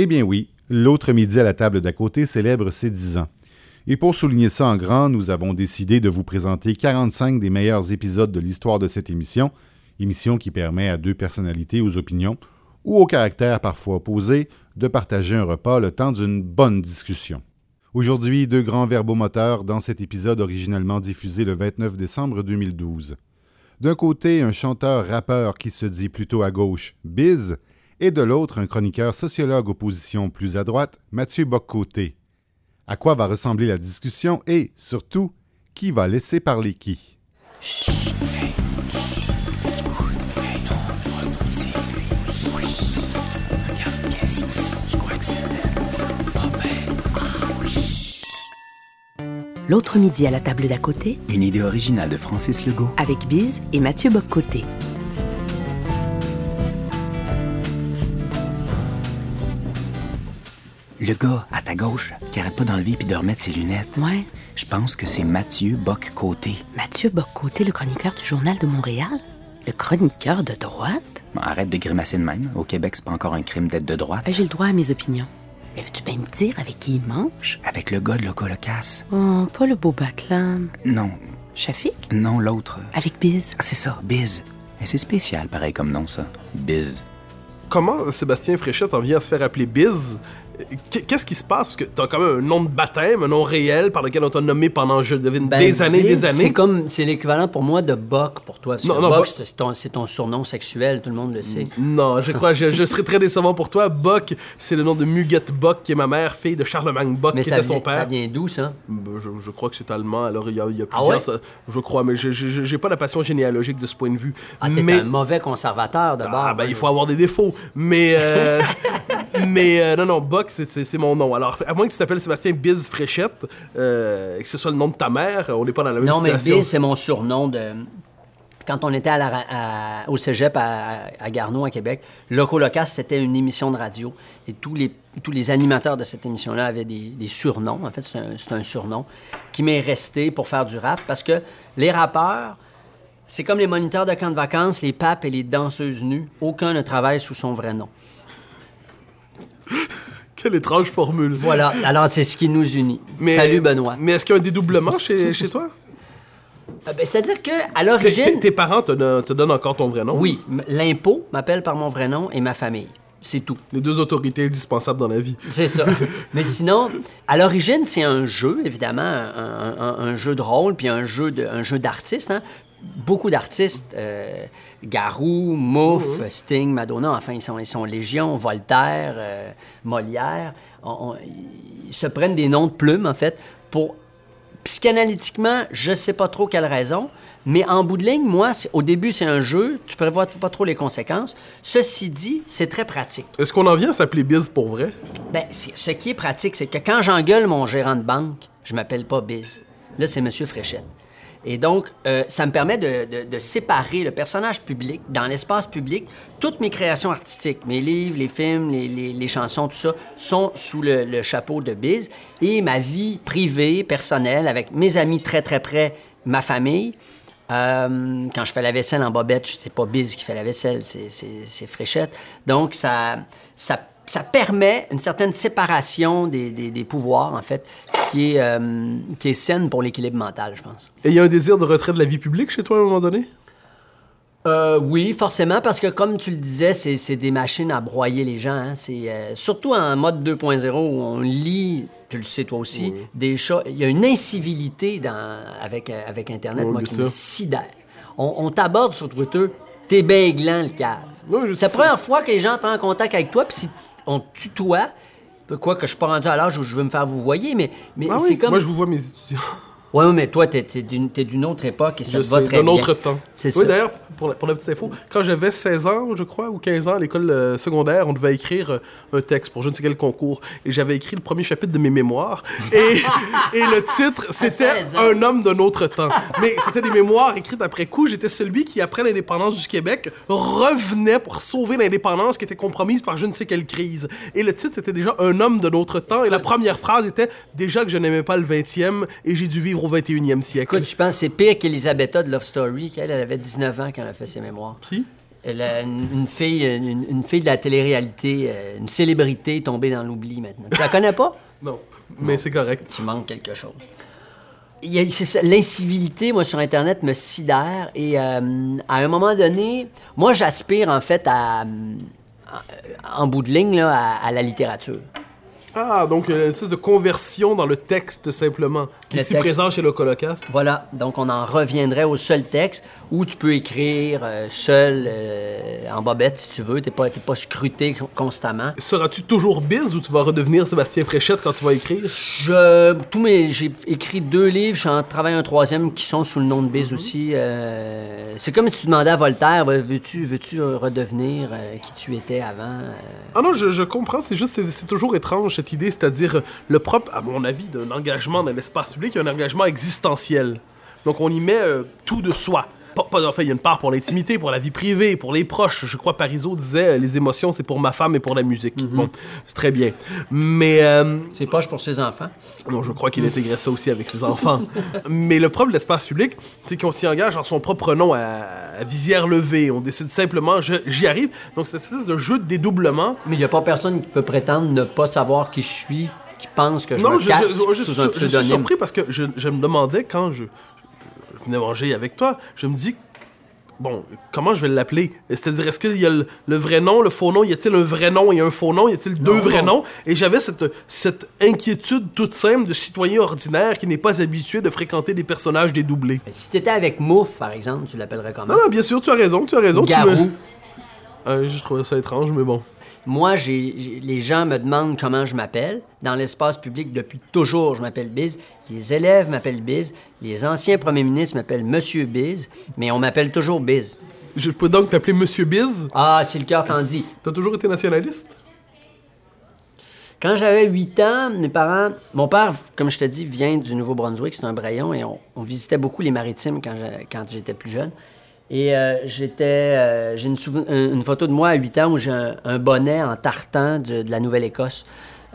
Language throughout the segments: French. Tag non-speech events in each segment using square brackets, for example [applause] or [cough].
Eh bien oui, l'autre midi à la table d'à côté célèbre ses 10 ans. Et pour souligner ça en grand, nous avons décidé de vous présenter 45 des meilleurs épisodes de l'histoire de cette émission, émission qui permet à deux personnalités aux opinions ou aux caractères parfois opposés de partager un repas le temps d'une bonne discussion. Aujourd'hui, deux grands verbomoteurs dans cet épisode originellement diffusé le 29 décembre 2012. D'un côté, un chanteur-rappeur qui se dit plutôt à gauche, Biz, et de l'autre, un chroniqueur sociologue opposition plus à droite, Mathieu Boccoté. À quoi va ressembler la discussion et, surtout, qui va laisser parler qui? L'autre midi à la table d'à côté, Une idée originale de Francis Legault. avec Biz et Mathieu Boccoté. Le gars à ta gauche qui arrête pas d'enlever puis de remettre ses lunettes. Ouais, Je pense que c'est Mathieu Bock-Côté. Mathieu Boccoté, le chroniqueur du Journal de Montréal? Le chroniqueur de droite? Bon, arrête de grimacer de même. Au Québec, c'est pas encore un crime d'être de droite. Ben, J'ai le droit à mes opinions. Mais veux-tu bien me dire avec qui il mange? Avec le gars de Locolocasse. Oh, pas le beau Batlam. Non, Shafik? non, l'autre. Avec Biz. Ah, c'est ça, Biz. Mais c'est spécial, pareil comme nom, ça. Biz. Comment Sébastien Fréchette en vient à se faire appeler Biz? Qu'est-ce qui se passe? Parce que t'as quand même un nom de baptême, un nom réel par lequel on t'a nommé pendant, je devine, Ben, des années, des années. C'est comme, c'est l'équivalent pour moi de Buck pour toi. Parce Non, que non, c'est- ton, surnom sexuel, tout le monde le sait. Non, je crois, je, je serais très décevant pour toi. Buck, c'est le nom de Muguette Buck, qui est ma mère, fille de Charlemagne Buck, Mais qui était son vient, ça père. vient d'où, ça? Ben, Je, je crois que c'est allemand, alors il y a, y a Ah plusieurs, ouais? ça- je crois, mais j'ai pas la passion généalogique de ce point de vue. Ah, t'es mais un mauvais conservateur de bord. Ah, ben, il faut avoir des défauts. Mais, euh, [laughs] mais euh, non, non, Buck, c'est- mon nom. Alors, à moins que tu t'appelles Sébastien Biz Fréchette, euh, que ce soit le nom de ta mère, on n'est pas dans la même Non, mais situation. Biz, c'est mon surnom de. Quand on était à la ra- à- au cégep à, à Garneau, à Québec, Loco Locas, c'était une émission de radio. Et tous les, tous les animateurs de cette émission-là avaient des, des surnoms. En fait, c'est un, c'est un surnom qui m'est resté pour faire du rap parce que les rappeurs, c'est comme les moniteurs de camp de vacances, les papes et les danseuses nues. Aucun ne travaille sous son vrai nom. Quelle étrange formule. Voilà. Alors, c'est ce qui nous unit. Mais- Salut, Benoît. Mais est-ce qu'il y a un dédoublement chez, chez toi? Ah, ben, C'est-à-dire que, à l'origine. tes- parents te, don- te donnent encore ton vrai nom? Oui, l'impôt m'appelle par mon vrai nom et ma famille. C'est tout. Les deux autorités indispensables dans la vie. C'est ça. [laughs] Mais sinon, à l'origine, c'est un jeu, évidemment, un, un- un jeu de rôle, puis un jeu de, un jeu d'artistes. hein. Beaucoup d'artistes, euh, Garou, Mouffe, Sting, Madonna, enfin, ils sont, ils sont légion, Voltaire, euh, Molière. On- on- ils se prennent des noms de plumes, en fait, pour psychanalytiquement, je sais pas trop quelle raison, mais en bout de ligne, moi, au début, c'est un jeu, tu prévois pas trop les conséquences. Ceci dit, c'est très pratique. Est-ce qu'on en vient à s'appeler Biz pour vrai? Ben, ce qui est pratique, c'est que quand j'engueule mon gérant de banque, je m'appelle pas Biz. Là, c'est Monsieur Fréchette. Et donc, euh, ça me permet de, de- séparer le personnage public dans l'espace public. Toutes mes créations artistiques, mes livres, les films, les, les- chansons, tout ça, sont sous le, chapeau de Biz. Et ma vie privée, personnelle, avec mes amis très, très près, ma famille, euh, quand je fais la vaisselle en bobette, c'est pas Biz qui fait la vaisselle, c'est Fréchette. Donc, ça, ça, ça permet une certaine séparation des, des- des pouvoirs, en fait, qui est, euh, qui est saine pour l'équilibre mental, je pense. Et il y a un désir de retrait de la vie publique chez toi à un moment donné? Euh, oui, forcément, parce que comme tu le disais, c'est des machines à broyer les gens. hein. C'est euh, surtout en mode 2.0 où on lit, tu le sais toi aussi, des chats. Il y a une incivilité dans, avec, avec Internet, Oui, moi, qui me sûr. sidère. On, on t'aborde sur Twitter, t'es bien gland, le cave. Oui, c'est la première fois que les gens entrent en contact avec toi, puis si on tutoie, quoi que je suis pas rendu à l'âge où je veux me faire vous voyer, mais, mais Ah c'est oui, comme... moi je vous vois mes étudiants. Ouais, mais toi, t'es t'es d'une autre époque et ça Je te va sais, très d'un bien. autre temps. C'est oui, d'ailleurs, pour la, pour la petite info, quand j'avais 16 ans, je crois, ou 15 ans, à l'école euh, secondaire, on devait écrire euh, un texte pour je ne sais quel concours. Et j'avais écrit le premier chapitre de mes mémoires. Et, [laughs] et le titre, c'était 16 ans. Un homme d'un autre temps. Mais c'était des mémoires écrites après coup. J'étais celui qui, après l'indépendance du Québec, revenait pour sauver l'indépendance qui était compromise par je ne sais quelle crise. Et le titre, c'était déjà Un homme de notre temps. Et la première phrase était Déjà que je n'aimais pas le 20e et j'ai dû vivre au 21e siècle. Écoute, je pense que c'est pire qu'Elisabetta de Love Story, qu'elle elle avait 19 ans quand elle a fait ses mémoires. Qui La- une, une fille, une, une fille de la télé-réalité, euh, une célébrité tombée dans l'oubli maintenant. Tu la connais pas? [laughs] Non, mais c'est correct. Tu manques quelque chose. L'incivilité, moi, sur Internet, me sidère. Et euh, à un moment donné, moi, j'aspire, en fait, à, en bout de ligne, là, à, à la littérature. Ah, donc une espèce de conversion dans le texte simplement, qui est texte. présent chez le colocasse. Voilà, donc on en reviendrait au seul texte où tu peux écrire euh, seul, euh, en bobette, si tu veux. T'es pas, t'es pas scruté con- constamment. Seras-tu toujours biz ou tu vas redevenir Sébastien Fréchette quand tu vas écrire? Je, tous mes, j'ai écrit deux livres, je suis en travail un troisième qui sont sous le nom de Biz aussi. euh, c'est comme si tu demandais à Voltaire, veux-tu, veux-tu euh, redevenir euh, qui tu étais avant? euh? Ah non, je, je comprends, c'est juste, c'est, c'est toujours étrange cette idée, c'est-à-dire euh, le propre, à mon avis, d'un engagement dans l'espace public, un engagement existentiel. Donc on y met euh, tout de soi. Pas, pas- en fait, il y a une part pour l'intimité, pour la vie privée, pour les proches. Je crois Parisot disait euh, les émotions, c'est pour ma femme et pour la musique. Bon, c'est très bien. Mais euh, C'est poche pour ses enfants. non, je crois qu'il intégrait ça aussi avec ses enfants. [laughs] Mais le problème de l'espace public, c'est qu'on s'y engage en son propre nom à, à visière levée. On décide simplement, j'y arrive. Donc, c'est une espèce de jeu de dédoublement. Mais il n'y a pas personne qui peut prétendre ne pas savoir qui je suis, qui pense que je non, me je, cache je- je- sous un je suis surpris parce que je, je me demandais quand je, je venais manger avec toi, je me dis, bon, comment je vais l'appeler? C'est-à-dire, est-ce qu'il y a le, le vrai nom, le faux nom? Y a-t-il un vrai nom et un faux nom? Y a-t-il deux vrais noms? Et j'avais cette, cette inquiétude toute simple de citoyen ordinaire qui n'est pas habitué de fréquenter des personnages dédoublés. Si t'étais avec Mouf, par exemple, tu l'appellerais comment? Non, non, bien sûr, tu as raison, tu as raison. tu me- Garou. Euh, je trouvais ça étrange, mais bon. Moi, j'ai, les gens me demandent comment je m'appelle. Dans l'espace public, depuis toujours, je m'appelle Biz. Les élèves m'appellent Biz. Les anciens premiers ministres m'appellent Monsieur Biz. Mais on m'appelle toujours Biz. Je peux donc t'appeler Monsieur Biz? Ah, si le cœur t'en dit. T'as toujours été nationaliste? Quand j'avais 8 ans, mes parents... Mon père, comme je te dis, vient du Nouveau-Brunswick. C'est un Braillon. Et on, on visitait beaucoup les maritimes quand j'étais plus jeune. Et euh, j'étais... euh, j'ai une, photo de moi à 8 ans où j'ai un, bonnet en tartan de, de la Nouvelle-Écosse.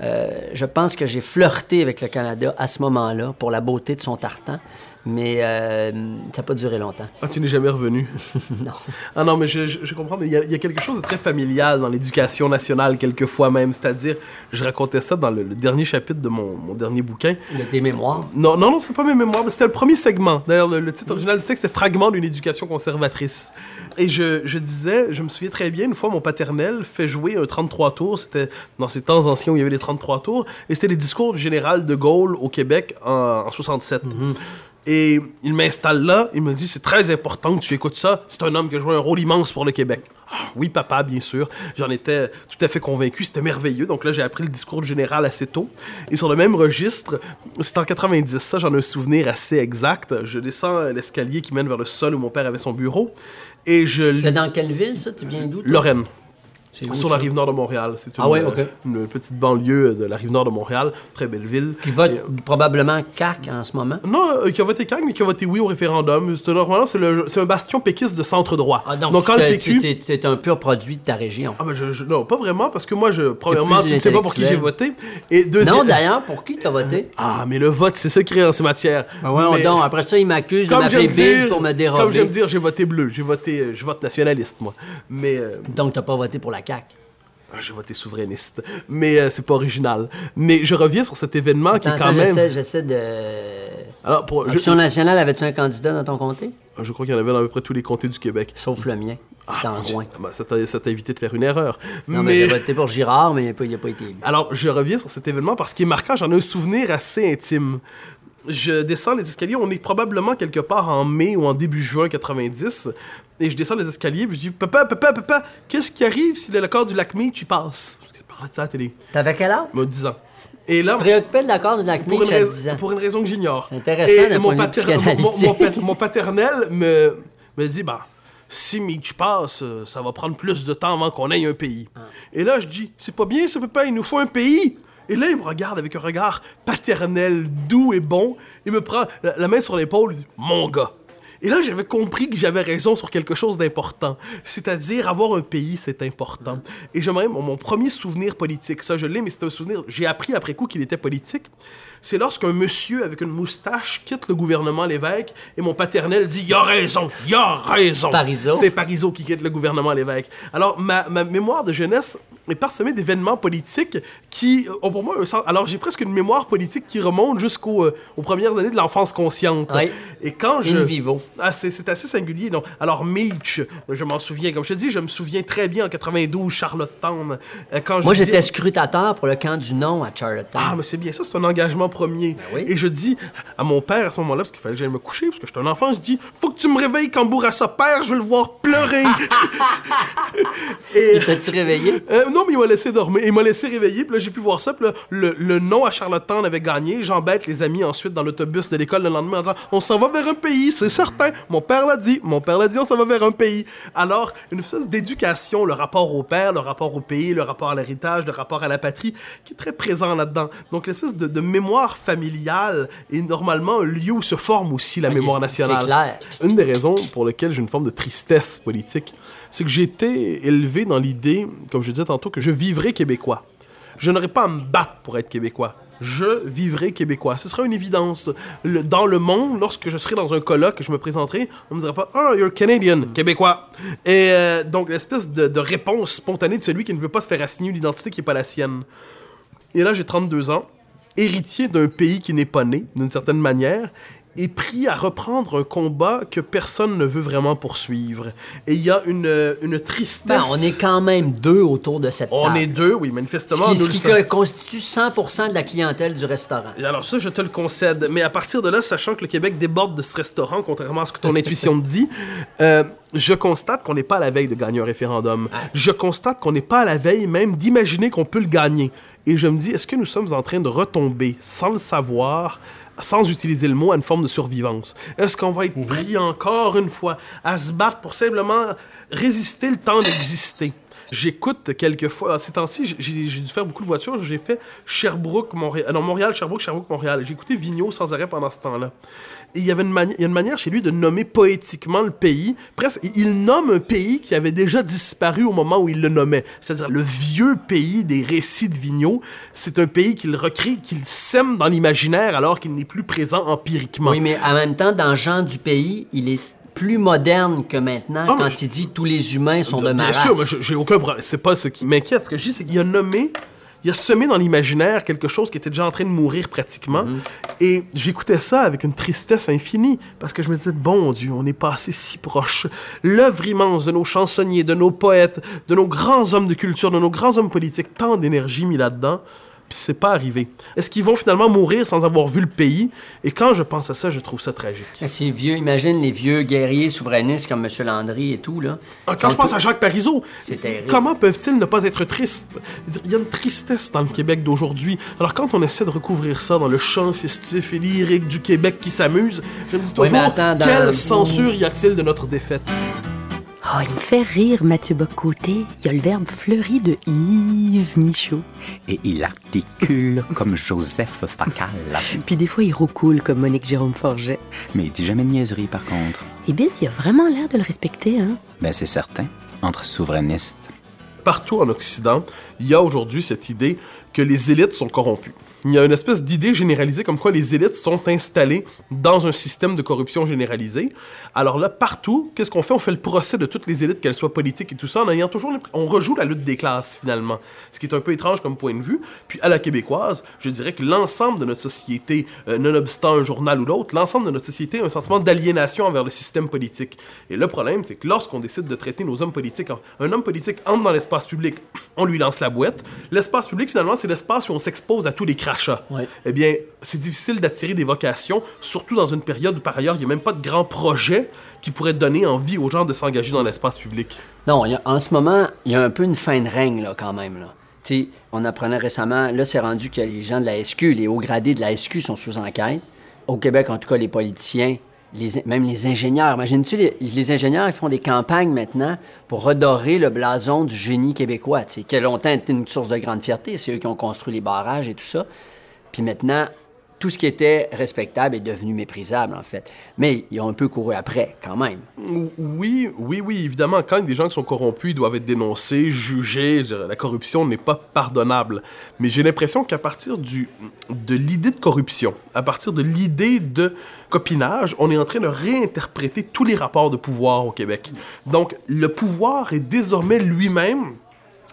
Euh, je pense que j'ai flirté avec le Canada à ce moment-là pour la beauté de son tartan. Mais euh, ça n'a pas duré longtemps. Ah, tu n'es jamais revenu? [laughs] [laughs] non. Ah non, mais je, je- je comprends, mais il y, a- il y a quelque chose de très familial dans l'éducation nationale, quelquefois même. C'est-à-dire, je racontais ça dans le, le dernier chapitre de mon, mon dernier bouquin. De tes mémoires? Non, non, non, c'est pas mes mémoires, c'était le premier segment. D'ailleurs, le, le titre original du texte, c'est Fragment d'une éducation conservatrice. Et je, je disais, je me souviens très bien, une fois, mon paternel fait jouer un 33 tours. C'était dans ces temps anciens où il y avait les 33 tours. Et c'était les discours du général de Gaulle au Québec en, en 67. Et il m'installe là, il me dit c'est très important que tu écoutes ça. C'est un homme qui a joué un rôle immense pour le Québec. Ah, oui, papa, bien sûr. J'en étais tout à fait convaincu. C'était merveilleux. Donc là, j'ai appris le discours du général assez tôt. Et sur le même registre, c'est en 90. Ça, j'en ai un souvenir assez exact. Je descends l'escalier qui mène vers le sol où mon père avait son bureau. Et je C'est dans quelle ville, ça? Tu viens d'où? Lorraine. Sur la rive nord de Montréal. C'est une, Ah ouais, euh, ok. une petite banlieue de la rive nord de Montréal. Très belle ville. Qui vote Et- probablement CAC en ce moment. non, euh, qui a voté CAQ, mais qui a voté oui au référendum. C'est normalement, c'est le- c'est un bastion péquiste de centre droit. Ah, donc, donc quand tu le PQ... tu t'es un pur produit de ta région. Ah ben je, je- non, pas vraiment, parce que moi, je, premièrement, tu ne sais pas pour qui j'ai voté. Et deuxième... Non, d'ailleurs, pour qui t'as voté? [laughs] Ah, mais le vote, c'est secret en ces matières. Ben ouais, Mais donc, après ça, il m'accuse de comme m'appeler Biz pour me Comme dérober. j'aime dire, j'ai voté bleu. J'ai voté... euh, Je vote nationaliste, moi. Mais... euh, Donc, t'as pas voté pour la CAQ. ah, j'ai voté souverainiste. Mais euh, c'est pas original. Mais je reviens sur cet événement qui est Attends, quand même... j'essaie, de... Alors, pour... je... Action nationale, avais-tu un candidat dans ton comté? je crois qu'il y en avait dans à peu près tous les comtés du Québec. Sauf le mien, dans le coin. Ah, ben, ça t'a ça t'a évité de faire une erreur. Non, mais, j'ai voté pour Girard, mais il n'a pas, pas été élu. Alors, je reviens sur cet événement parce qu'il est marquant, j'en ai un souvenir assez intime. Je descends les escaliers, on est probablement quelque part en mai ou en début juin 90, et je descends les escaliers, puis je dis Papa, papa, papa, qu'est-ce qui arrive si l'accord du lac Meach y passe? Parce parlait de ça à la télé. T'avais quel âge? M'a 10 ans. Et là, Tu préoccupais de l'accord de lac pour Meach une, à rais- 10 ans. pour une raison que j'ignore. C'est intéressant d'un mon, point de vue mon- mon pat- mon paternel me, me dit bah, si Mitch passe, euh, ça va prendre plus de temps avant qu'on ait un pays. Ah. Et là, je dis c'est pas bien, ça peut pas, il nous faut un pays. Et là, il me regarde avec un regard paternel, doux et bon. Il me prend la, main sur l'épaule, il dit Mon gars. Et là, j'avais compris que j'avais raison sur quelque chose d'important. C'est-à-dire, avoir un pays, c'est important. Et j'aimerais, mon, mon premier souvenir politique, ça je l'ai, mais c'est un souvenir, j'ai appris après coup qu'il était politique. C'est lorsqu'un monsieur avec une moustache quitte le gouvernement Lévesque et mon paternel dit Il a raison, il a raison. Parizeau. C'est Parizeau qui quitte le gouvernement Lévesque. Alors, ma, ma mémoire de jeunesse est parsemée d'événements politiques qui ont pour moi un sens. Alors, j'ai presque une mémoire politique qui remonte jusqu'aux euh, aux premières années de l'enfance consciente. Oui. Et quand je. In vivo. Ah, c'est c'est assez singulier. Non. Alors, Meach, je m'en souviens. Comme je te dis, je me souviens très bien en 92, Charlottetown. euh, quand je Moi, dis- j'étais scrutateur pour le camp du non à Charlottetown. ah, mais c'est bien ça, c'est un engagement premier. Ben oui. Et je dis à mon père à ce moment-là, parce qu'il fallait que j'aille me coucher, parce que j'étais un enfant, je dis Faut que tu me réveilles quand Bourassa père, je veux le voir pleurer. [laughs] Et. T'as-tu réveillé? Euh, non, mais il m'a laissé dormir. Il m'a laissé réveiller. Puis là, j'ai pu voir ça. Puis là, le, le nom à Charlottetown avait gagné. J'embête les amis ensuite dans l'autobus de l'école le lendemain en disant On s'en va vers un pays, c'est certain. Mon père l'a dit. Mon père l'a dit, on s'en va vers un pays. Alors, une espèce d'éducation, le rapport au père, le rapport au pays, le rapport à l'héritage, le rapport à la patrie, qui est très présent là-dedans. Donc, l'espèce de, de mémoire familiale est normalement un lieu où se forme aussi la mémoire nationale. c'est clair. Une des raisons pour lesquelles j'ai une forme de tristesse politique, c'est que j'ai été élevé dans l'idée, comme je disais tantôt, que je vivrais québécois. Je n'aurais pas à me battre pour être québécois. Je vivrai québécois. Ce sera une évidence. Le- dans le monde, lorsque je serai dans un colloque je me présenterai, on me dira pas « Ah, you're Canadian, québécois ». Et euh, donc, l'espèce de, de réponse spontanée de celui qui ne veut pas se faire assigner une identité qui n'est pas la sienne. Et là, j'ai 32 ans, héritier d'un pays qui n'est pas né, d'une certaine manière, et pris à reprendre un combat que personne ne veut vraiment poursuivre. Et il y a une, euh, une tristesse. Ben, on est quand même deux autour de cette On table. est deux, oui, Ce manifestement. qui, nous ce le qui constitue 100% de la clientèle du restaurant. Alors ça, je te le concède. Mais à partir de là, sachant que le Québec déborde de ce restaurant, contrairement à ce que ton intuition te dit, euh, je constate qu'on n'est pas à la veille de gagner un référendum. Je constate qu'on n'est pas à la veille même d'imaginer qu'on peut le gagner. Et je me dis, est-ce que nous sommes en train de retomber, sans le savoir, sans utiliser le mot, à une forme de survivance? Est-ce qu'on va être pris encore une fois à se battre pour simplement résister le temps d'exister? J'écoute quelquefois, ces temps-ci, j'ai dû faire beaucoup de voitures. J'ai fait Sherbrooke, Montréal, non, Montréal, Sherbrooke, Sherbrooke, Montréal. J'ai écouté Vigneault sans arrêt pendant ce temps-là. Il y avait une, mani- il y a une manière chez lui de nommer poétiquement le pays. Presque, il- nomme un pays qui avait déjà disparu au moment où il le nommait. C'est-à-dire le vieux pays des récits de Vigneault. C'est un pays qu'il recrée, qu'il sème dans l'imaginaire alors qu'il n'est plus présent empiriquement. Oui, mais en même temps, dans Jean du pays, il est plus moderne que maintenant Ah, quand je- il dit tous les humains sont de ma Bien sûr, j'ai aucun problème. C'est pas ce qui m'inquiète. Ce que je dis, c'est qu'il a nommé, il a semé dans l'imaginaire quelque chose qui était déjà en train de mourir pratiquement. Mhm. Et j'écoutais ça avec une tristesse infinie parce que je me disais, bon Dieu, on est passé si proche. L'œuvre immense de nos chansonniers, de nos poètes, de nos grands hommes de culture, de nos grands hommes politiques, tant d'énergie mis là-dedans. Puis c'est pas arrivé. Est-ce qu'ils vont finalement mourir sans avoir vu le pays? Et quand je pense à ça, je trouve ça tragique. Ces vieux, imagine les vieux guerriers souverainistes comme M. Landry et tout, là. Ah, Quand je pense à Jacques Parizeau, comment peuvent-ils ne pas être tristes? Il y a une tristesse dans le Québec d'aujourd'hui. Alors quand on essaie de recouvrir ça dans le chant festif et lyrique du Québec qui s'amuse, je me dis toujours, attends, quelle censure y a-t-il de notre défaite? Oh, il me fait rire, Mathieu Bocoté. Il y a le verbe fleuri de Yves Michaud. Et il articule [laughs] comme Joseph Facal. Puis des fois, il roucoule comme Monique Jérôme Forget. Mais il dit jamais de niaiserie, par contre. Et Biz, il a vraiment l'air de le respecter, hein? Ben, c'est certain. Entre souverainistes. Partout en Occident, il y a aujourd'hui cette idée que les élites sont corrompues. Il y a une espèce d'idée généralisée comme quoi les élites sont installées dans un système de corruption généralisée. Alors là, partout, qu'est-ce qu'on fait? On fait le procès de toutes les élites, qu'elles soient politiques et tout ça, en ayant toujours... On rejoue la lutte des classes, finalement. Ce qui est un peu étrange comme point de vue. Puis à la québécoise, je dirais que l'ensemble de notre société, euh, nonobstant un journal ou l'autre, l'ensemble de notre société a un sentiment d'aliénation envers le système politique. Et le problème, c'est que lorsqu'on décide de traiter nos hommes politiques... Un homme politique entre dans l'espace public, on lui lance la boîte. L'espace public, finalement, c'est l'espace où on s'expose à tous les crachats. Ouais. Eh bien, c'est difficile d'attirer des vocations, surtout dans une période où, par ailleurs, il n'y a même pas de grands projets qui pourraient donner envie aux gens de s'engager dans l'espace public. Non, il y a- en ce moment, il y a un peu une fin de règne, là, quand même. Là. On apprenait récemment, là, c'est rendu que les gens de la SQ, les hauts gradés de la SQ sont sous enquête. Au Québec, en tout cas, les politiciens, même les ingénieurs. Imagines-tu, les, ingénieurs, ils font des campagnes maintenant pour redorer le blason du génie québécois, qui a longtemps été une source de grande fierté. C'est eux qui ont construit les barrages et tout ça. Puis maintenant, tout ce qui était respectable est devenu méprisable, en fait. Mais ils ont un peu couru après, quand même. Oui, oui, oui, évidemment, quand des gens qui sont corrompus, ils doivent être dénoncés, jugés. La corruption n'est pas pardonnable. Mais j'ai l'impression qu'à partir de l'idée de corruption, à partir de l'idée de copinage, on est en train de réinterpréter tous les rapports de pouvoir au Québec. Donc, le pouvoir est désormais lui-même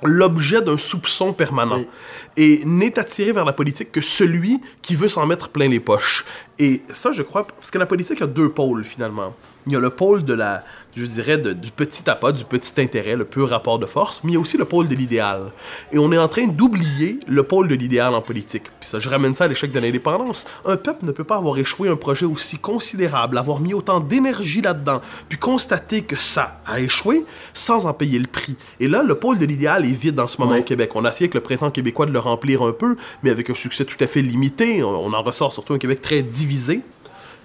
l'objet d'un soupçon permanent Oui. et n'est attiré vers la politique que celui qui veut s'en mettre plein les poches. Et ça, je crois, parce que la politique a deux pôles finalement. Il y a le pôle de la, je dirais, de- du petit appât, du petit intérêt, le pur rapport de force, mais il y a aussi le pôle de l'idéal. Et on est en train d'oublier le pôle de l'idéal en politique. Puis ça, je ramène ça à l'échec de l'indépendance. Un peuple ne peut pas avoir échoué un projet aussi considérable, avoir mis autant d'énergie là-dedans, puis constater que ça a échoué sans en payer le prix. Et là, le pôle de l'idéal est vide en ce moment Ouais. au Québec. On a essayé avec le printemps québécois de le remplir un peu, mais avec un succès tout à fait limité. On on en ressort surtout un Québec très divisé.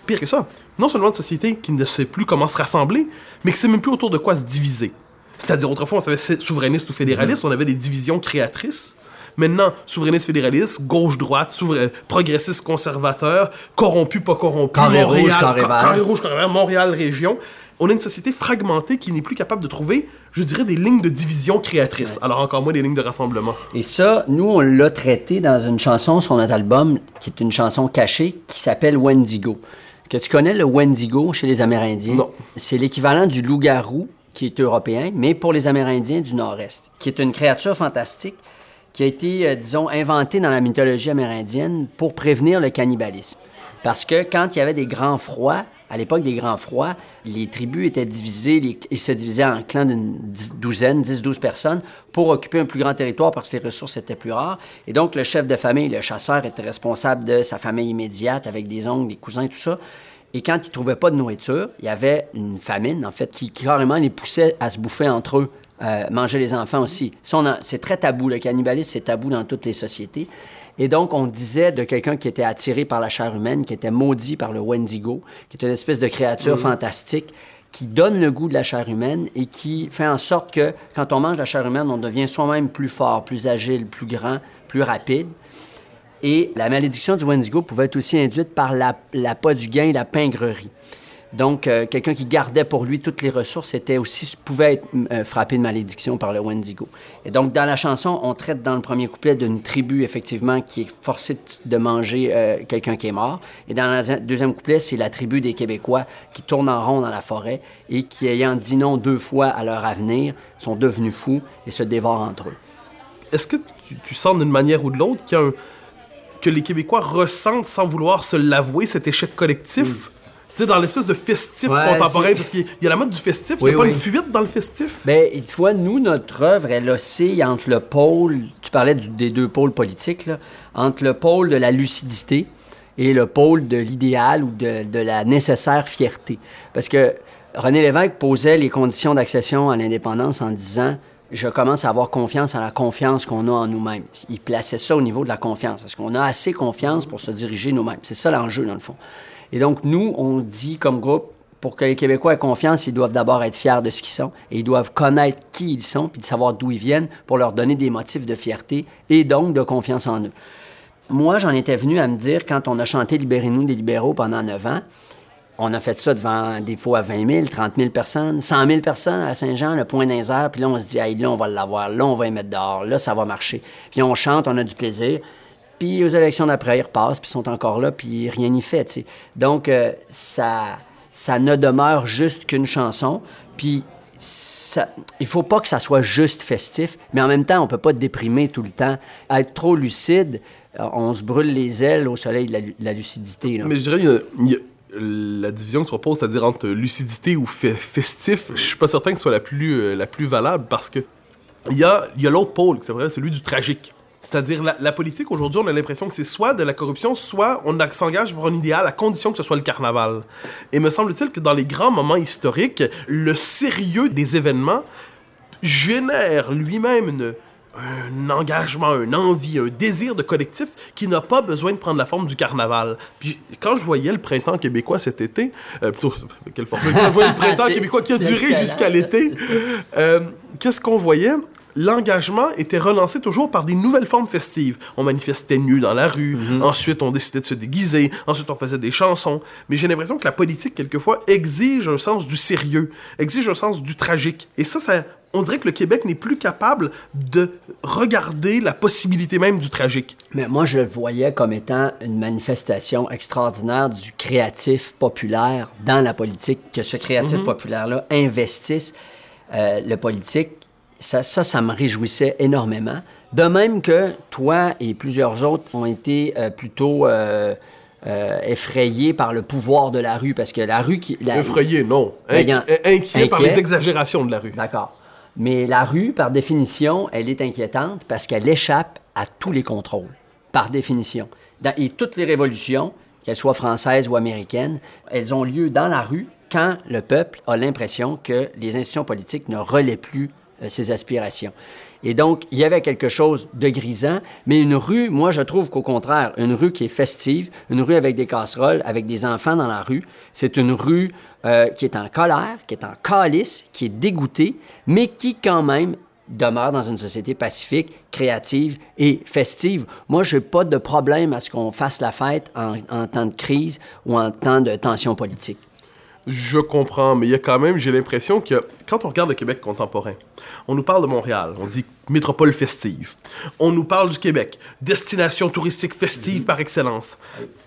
Pire que ça, non seulement une société qui ne sait plus comment se rassembler, mais qui sait même plus autour de quoi se diviser. C'est-à-dire, autrefois, on savait souverainiste ou fédéraliste, on avait des divisions créatrices. Maintenant, souverainiste, fédéraliste, gauche-droite, progressiste, conservateur, corrompu, pas corrompu, Carré rouge, Montréal, carré vert. carré rouge, carré vert, Montréal, région. On a une société fragmentée qui n'est plus capable de trouver, je dirais, des lignes de division créatrices. Alors encore moins des lignes de rassemblement. Et ça, nous, on l'a traité dans une chanson sur notre album, qui est une chanson cachée, qui s'appelle Wendigo. Que tu connais le Wendigo chez les Amérindiens? Non. C'est l'équivalent du loup-garou, qui est européen, mais pour les Amérindiens du Nord-Est, qui est une créature fantastique qui a été, euh, disons, inventée dans la mythologie amérindienne pour prévenir le cannibalisme. Parce que quand il y avait des grands froids, à l'époque des grands froids, les tribus étaient divisées, ils se divisaient en clans d'une douzaine, 10-12 personnes pour occuper un plus grand territoire parce que les ressources étaient plus rares. Et donc, le chef de famille, le chasseur, était responsable de sa famille immédiate avec des oncles, des cousins, tout ça. Et quand ils trouvaient pas de nourriture, il y avait une famine, en fait, qui carrément les poussait à se bouffer entre eux, euh, manger les enfants aussi. C'est très tabou. Le cannibalisme, c'est tabou dans toutes les sociétés. Et donc, on disait de quelqu'un qui était attiré par la chair humaine, qui était maudit par le Wendigo, qui est une espèce de créature fantastique qui donne le goût de la chair humaine et qui fait en sorte que quand on mange la chair humaine, on devient soi-même plus fort, plus agile, plus grand, plus rapide. Et la malédiction du Wendigo pouvait être aussi induite par la- l'appât du gain et la pingrerie. Donc, euh, quelqu'un qui gardait pour lui toutes les ressources était aussi, pouvait être euh, frappé de malédiction par le Wendigo. Et donc, dans la chanson, on traite dans le premier couplet d'une tribu, effectivement, qui est forcée de manger euh, quelqu'un qui est mort. Et dans le deuxième couplet, c'est la tribu des Québécois qui tournent en rond dans la forêt et qui, ayant dit non deux fois à leur avenir, sont devenus fous et se dévorent entre eux. Est-ce que tu, tu sens d'une manière ou de l'autre qu'il y a un- que les Québécois ressentent sans vouloir se l'avouer cet échec collectif? Sais, dans l'espèce de festif Ouais, contemporain, parce qu'il y a la mode du festif, il Oui, n'y a pas une fuite dans le festif? Ben, tu vois, nous, notre œuvre, elle oscille entre le pôle, tu parlais du- des deux pôles politiques, là, entre le pôle de la lucidité et le pôle de l'idéal ou de, de la nécessaire fierté. Parce que René Lévesque posait les conditions d'accession à l'indépendance en disant je commence à avoir confiance en la confiance qu'on a en nous-mêmes. Il plaçait ça au niveau de la confiance. Est-ce qu'on a assez confiance pour se diriger nous-mêmes? C'est ça l'enjeu, dans le fond. Et donc, nous, on dit comme groupe, pour que les Québécois aient confiance, ils doivent d'abord être fiers de ce qu'ils sont et ils doivent connaître qui ils sont puis de savoir d'où ils viennent pour leur donner des motifs de fierté et donc de confiance en eux. Moi, j'en étais venu à me dire, quand on a chanté Libérez-nous des libéraux pendant neuf ans, on a fait ça devant des fois 20 000, 30 000 personnes, 100 000 personnes à Saint-Jean, le point airs, puis là, on se dit, là, on va l'avoir, là, on va y mettre dehors, là, ça va marcher. Puis on chante, on a du plaisir. Puis aux élections d'après, ils repassent, puis ils sont encore là, puis rien n'y fait. Donc, euh, ça, ça ne demeure juste qu'une chanson, puis ça, il faut pas que ça soit juste festif, mais en même temps, on peut pas déprimer tout le temps. Être trop lucide, euh, on se brûle les ailes au soleil de la, lucidité. Mais je dirais, il la division que tu proposes, c'est-à-dire entre lucidité ou fe- festif, je suis pas certain que ce soit la plus, euh, la plus valable parce que il y a, y a l'autre pôle, c'est vrai, celui du tragique. C'est-à-dire, la, la politique, aujourd'hui, on a l'impression que c'est soit de la corruption, soit on s'engage pour un idéal à condition que ce soit le carnaval. Et me semble-t-il que dans les grands moments historiques, le sérieux des événements génère lui-même une- un engagement, une envie, un désir de collectif qui n'a pas besoin de prendre la forme du carnaval. Puis quand je voyais le printemps québécois cet été, euh, plutôt, quelle forme, quand [laughs] je voyais le printemps québécois qui a duré jusqu'à l'été, euh, qu'est-ce qu'on voyait? L'engagement était relancé toujours par des nouvelles formes festives. On manifestait nu dans la rue, ensuite on décidait de se déguiser, ensuite on faisait des chansons. Mais j'ai l'impression que la politique, quelquefois, exige un sens du sérieux, exige un sens du tragique. Et ça, ça on dirait que le Québec n'est plus capable de regarder la possibilité même du tragique. Mais moi, je le voyais comme étant une manifestation extraordinaire du créatif populaire dans la politique, que ce créatif populaire-là investisse euh, le politique. Ça, ça, ça me réjouissait énormément. De même que toi et plusieurs autres ont été euh, plutôt euh, euh, effrayés par le pouvoir de la rue, parce que la rue qui... la- Effrayé, non. Ben, Inqui- y en- inquiet par les exagérations de la rue. D'accord. Mais la rue, par définition, elle est inquiétante parce qu'elle échappe à tous les contrôles, par définition. Dans- et toutes les révolutions, qu'elles soient françaises ou américaines, elles ont lieu dans la rue quand le peuple a l'impression que les institutions politiques ne relaient plus ses aspirations. Et donc, il y avait quelque chose de grisant, mais une rue, moi, je trouve qu'au contraire, une rue qui est festive, une rue avec des casseroles, avec des enfants dans la rue, c'est une rue euh, qui est en colère, qui est en calice, qui est dégoûtée, mais qui, quand même, demeure dans une société pacifique, créative et festive. Moi, je n'ai pas de problème à ce qu'on fasse la fête en temps de crise ou en temps de tension politique. Je comprends, mais il y a quand même, j'ai l'impression que quand on regarde le Québec contemporain, on nous parle de Montréal, on dit métropole festive. On nous parle du Québec, destination touristique festive par excellence.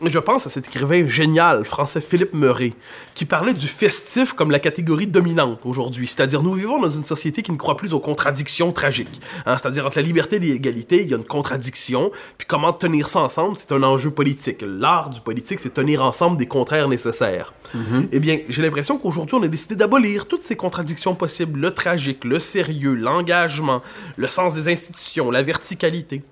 Je pense à cet écrivain génial français Philippe Meuret, qui parlait du festif comme la catégorie dominante aujourd'hui. C'est-à-dire, nous vivons dans une société qui ne croit plus aux contradictions tragiques. Hein, C'est-à-dire, entre la liberté et l'égalité, il y a une contradiction, puis comment tenir ça ensemble, c'est un enjeu politique. L'art du politique, c'est tenir ensemble des contraires nécessaires. Eh bien, j'ai l'impression qu'aujourd'hui, on a décidé d'abolir toutes ces contradictions possibles, le tragique, le sérieux, l'engagement, le sens des institutions, la verticalité.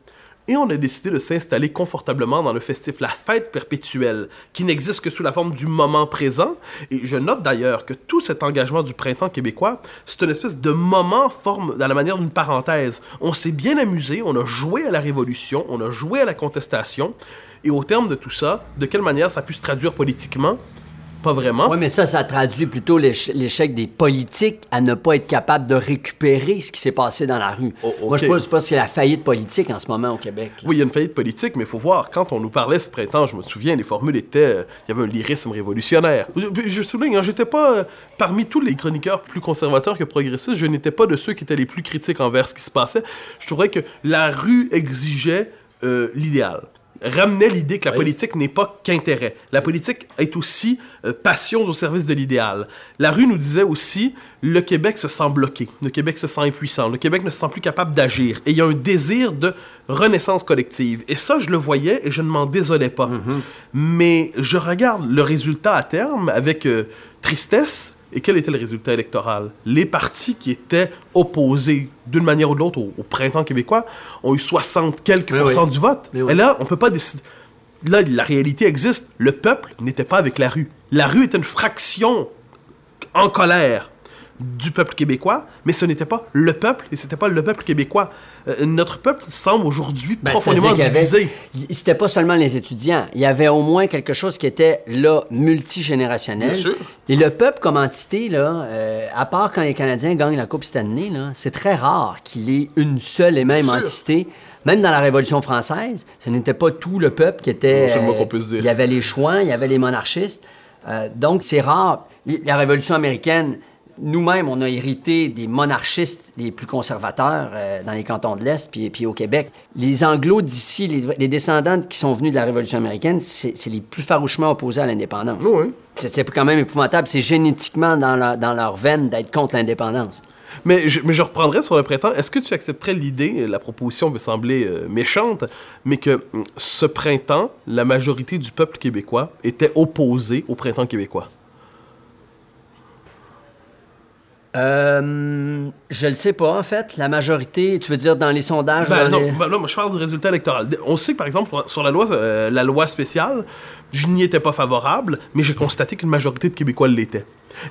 Et on a décidé de s'installer confortablement dans le festif, la fête perpétuelle, qui n'existe que sous la forme du moment présent. Et je note d'ailleurs que tout cet engagement du printemps québécois, c'est une espèce de moment forme à la manière d'une parenthèse. On s'est bien amusé, on a joué à la révolution, on a joué à la contestation. Et au terme de tout ça, de quelle manière ça a pu se traduire politiquement? Pas vraiment. Oui, mais ça, ça traduit plutôt l'éche- l'échec des politiques à ne pas être capable de récupérer ce qui s'est passé dans la rue. Oh, Moi, je pense pas que c'est la faillite politique en ce moment au Québec. là. Oui, il y a une faillite politique, mais il faut voir, quand on nous parlait ce printemps, je me souviens, les formules étaient... euh, Il y avait un lyrisme révolutionnaire. Je, je souligne, hein, j'étais pas... euh, parmi tous les chroniqueurs plus conservateurs que progressistes, je n'étais pas de ceux qui étaient les plus critiques envers ce qui se passait. Je trouvais que la rue exigeait euh, l'idéal. Ramenait l'idée que la Oui. politique n'est pas qu'intérêt. La politique est aussi euh, passion au service de l'idéal. La rue nous disait aussi, le Québec se sent bloqué, le Québec se sent impuissant, le Québec ne se sent plus capable d'agir. Et il y a un désir de renaissance collective. Et ça, je le voyais et je ne m'en désolais pas. Mais je regarde le résultat à terme avec euh, tristesse. Et quel était le résultat électoral? Les partis qui étaient opposés d'une manière ou de l'autre au, au printemps québécois ont eu 60 quelques pourcents oui. du vote. Oui. Et là, on peut pas décider. Là, la réalité existe. Le peuple n'était pas avec la rue. La rue était une fraction en colère du peuple québécois, mais ce n'était pas le peuple et c'était pas le peuple québécois. Euh, notre peuple semble aujourd'hui Ben, profondément divisé. avait- C'était pas seulement les étudiants. Il y avait au moins quelque chose qui était là multigénérationnel. Bien sûr. Et le peuple comme entité, là, euh, à part quand les Canadiens gagnent la Coupe Stanley, là, c'est très rare qu'il ait une seule et même entité. Même dans la Révolution française, ce n'était pas tout le peuple qui était. Dire. Il y avait les chouans, il y avait les monarchistes. Euh, donc, c'est rare. La Révolution américaine, nous-mêmes, on a hérité des monarchistes les plus conservateurs euh, dans les cantons de l'Est, puis, puis au Québec. Les Anglos d'ici, les, les descendants qui sont venus de la Révolution américaine, c'est les plus farouchement opposés à l'indépendance. Oui. C'est quand même épouvantable. C'est génétiquement dans, la- dans leur veine d'être contre l'indépendance. Mais je, mais je reprendrai sur le printemps. Est-ce que tu accepterais l'idée, la proposition peut sembler euh, méchante, mais que hum, ce printemps, la majorité du peuple québécois était opposée au printemps québécois? Euh, je le sais pas, en fait. La majorité, tu veux dire dans les sondages? Ben, dans non, les- ben non, moi, je parle du résultat électoral. On sait que, par exemple, sur la loi, euh, la loi spéciale, je n'y étais pas favorable, mais j'ai constaté qu'une majorité de Québécois l'était.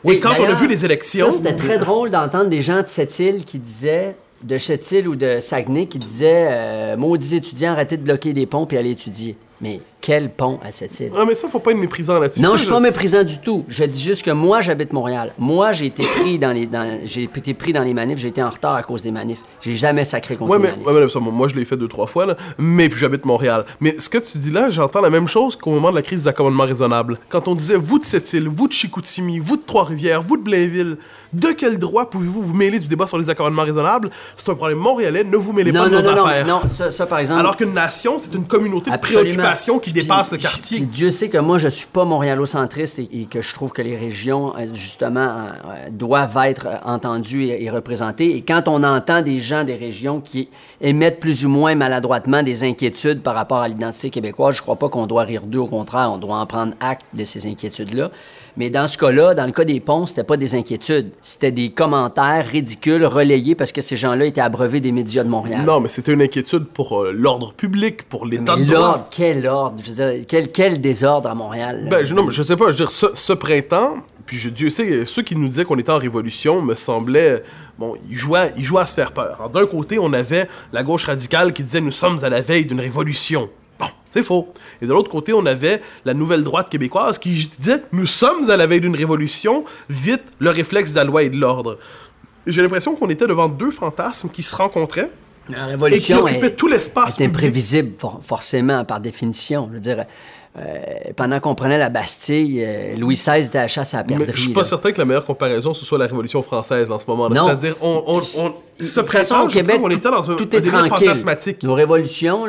Oui, Et quand on a vu les élections... C'était très drôle d'entendre des gens de cette île qui disaient, de cette île ou de Saguenay, qui disaient euh, Maudits étudiants, arrêtez de bloquer des ponts et allez étudier. Mais quel pont à cette île? Ah, mais ça, faut pas être méprisant là-dessus. Non, Ça, je suis pas méprisant du tout. Je dis juste que moi, j'habite Montréal. Moi, j'ai été pris dans les, dans- j'ai été pris dans les manifs. J'ai été en retard à cause des manifs. J'ai jamais sacré contre Ouais, les mais, manifs. ouais, mais ça, moi, je l'ai fait deux, trois fois, là. Mais puis j'habite Montréal. Mais ce que tu dis là, j'entends la même chose qu'au moment de la crise des accommodements raisonnables. Quand on disait, vous de cette île, vous de Chicoutimi, vous de Trois-Rivières, vous de Blainville, de quel droit pouvez-vous vous mêler du débat sur les accommodements raisonnables? C'est un problème montréalais, ne vous mêlez pas non, de non, nos non, non, affaires. non, ça, ça, par exemple. Alors qu'une nation, c'est une communauté de préoccupations qui dépasse le puis- quartier. puis Dieu sait que moi, je suis pas montréalocentriste et, et que je trouve que les régions, euh, justement, euh, doivent être euh, entendues et, et représentées. Et quand on entend des gens des régions qui émettent plus ou moins maladroitement des inquiétudes par rapport à l'identité québécoise, je crois pas qu'on doit rire d'eux. Au contraire, on doit en prendre acte de ces inquiétudes-là. Mais dans ce cas-là, dans le cas des ponts, c'était pas des inquiétudes. C'était des commentaires ridicules relayés parce que ces gens-là étaient abreuvés des médias de Montréal. Non, mais c'était une inquiétude pour euh, l'ordre public, pour l'état de droit. l'ordre, quel ordre? Je veux dire, quel, quel désordre à Montréal? Ben, je, non, mais je sais pas, je veux dire, ce, ce printemps, puis je, Dieu sait, ceux qui nous disaient qu'on était en révolution me semblaient, bon, ils jouaient, ils jouaient à se faire peur. D'un côté, on avait la gauche radicale qui disait nous sommes à la veille d'une révolution. Bon, c'est faux. Et de l'autre côté, on avait la nouvelle droite québécoise qui disait nous sommes à la veille d'une révolution, vite le réflexe de la loi et de l'ordre. J'ai l'impression qu'on était devant deux fantasmes qui se rencontraient La et qui révolution est, tout l'espace est public. imprévisible, for- forcément, par définition. Je veux dire, euh, pendant qu'on prenait la Bastille, euh, Louis XVI était à la chasse à la perdrix. je suis pas là. certain que la meilleure comparaison ce soit la Révolution française en ce moment-là. Non. C'est-à-dire, on, on, on, façon, printemps, au Québec, qu'on était dans un, tout est tranquille. fantasmatique. Nos révolutions,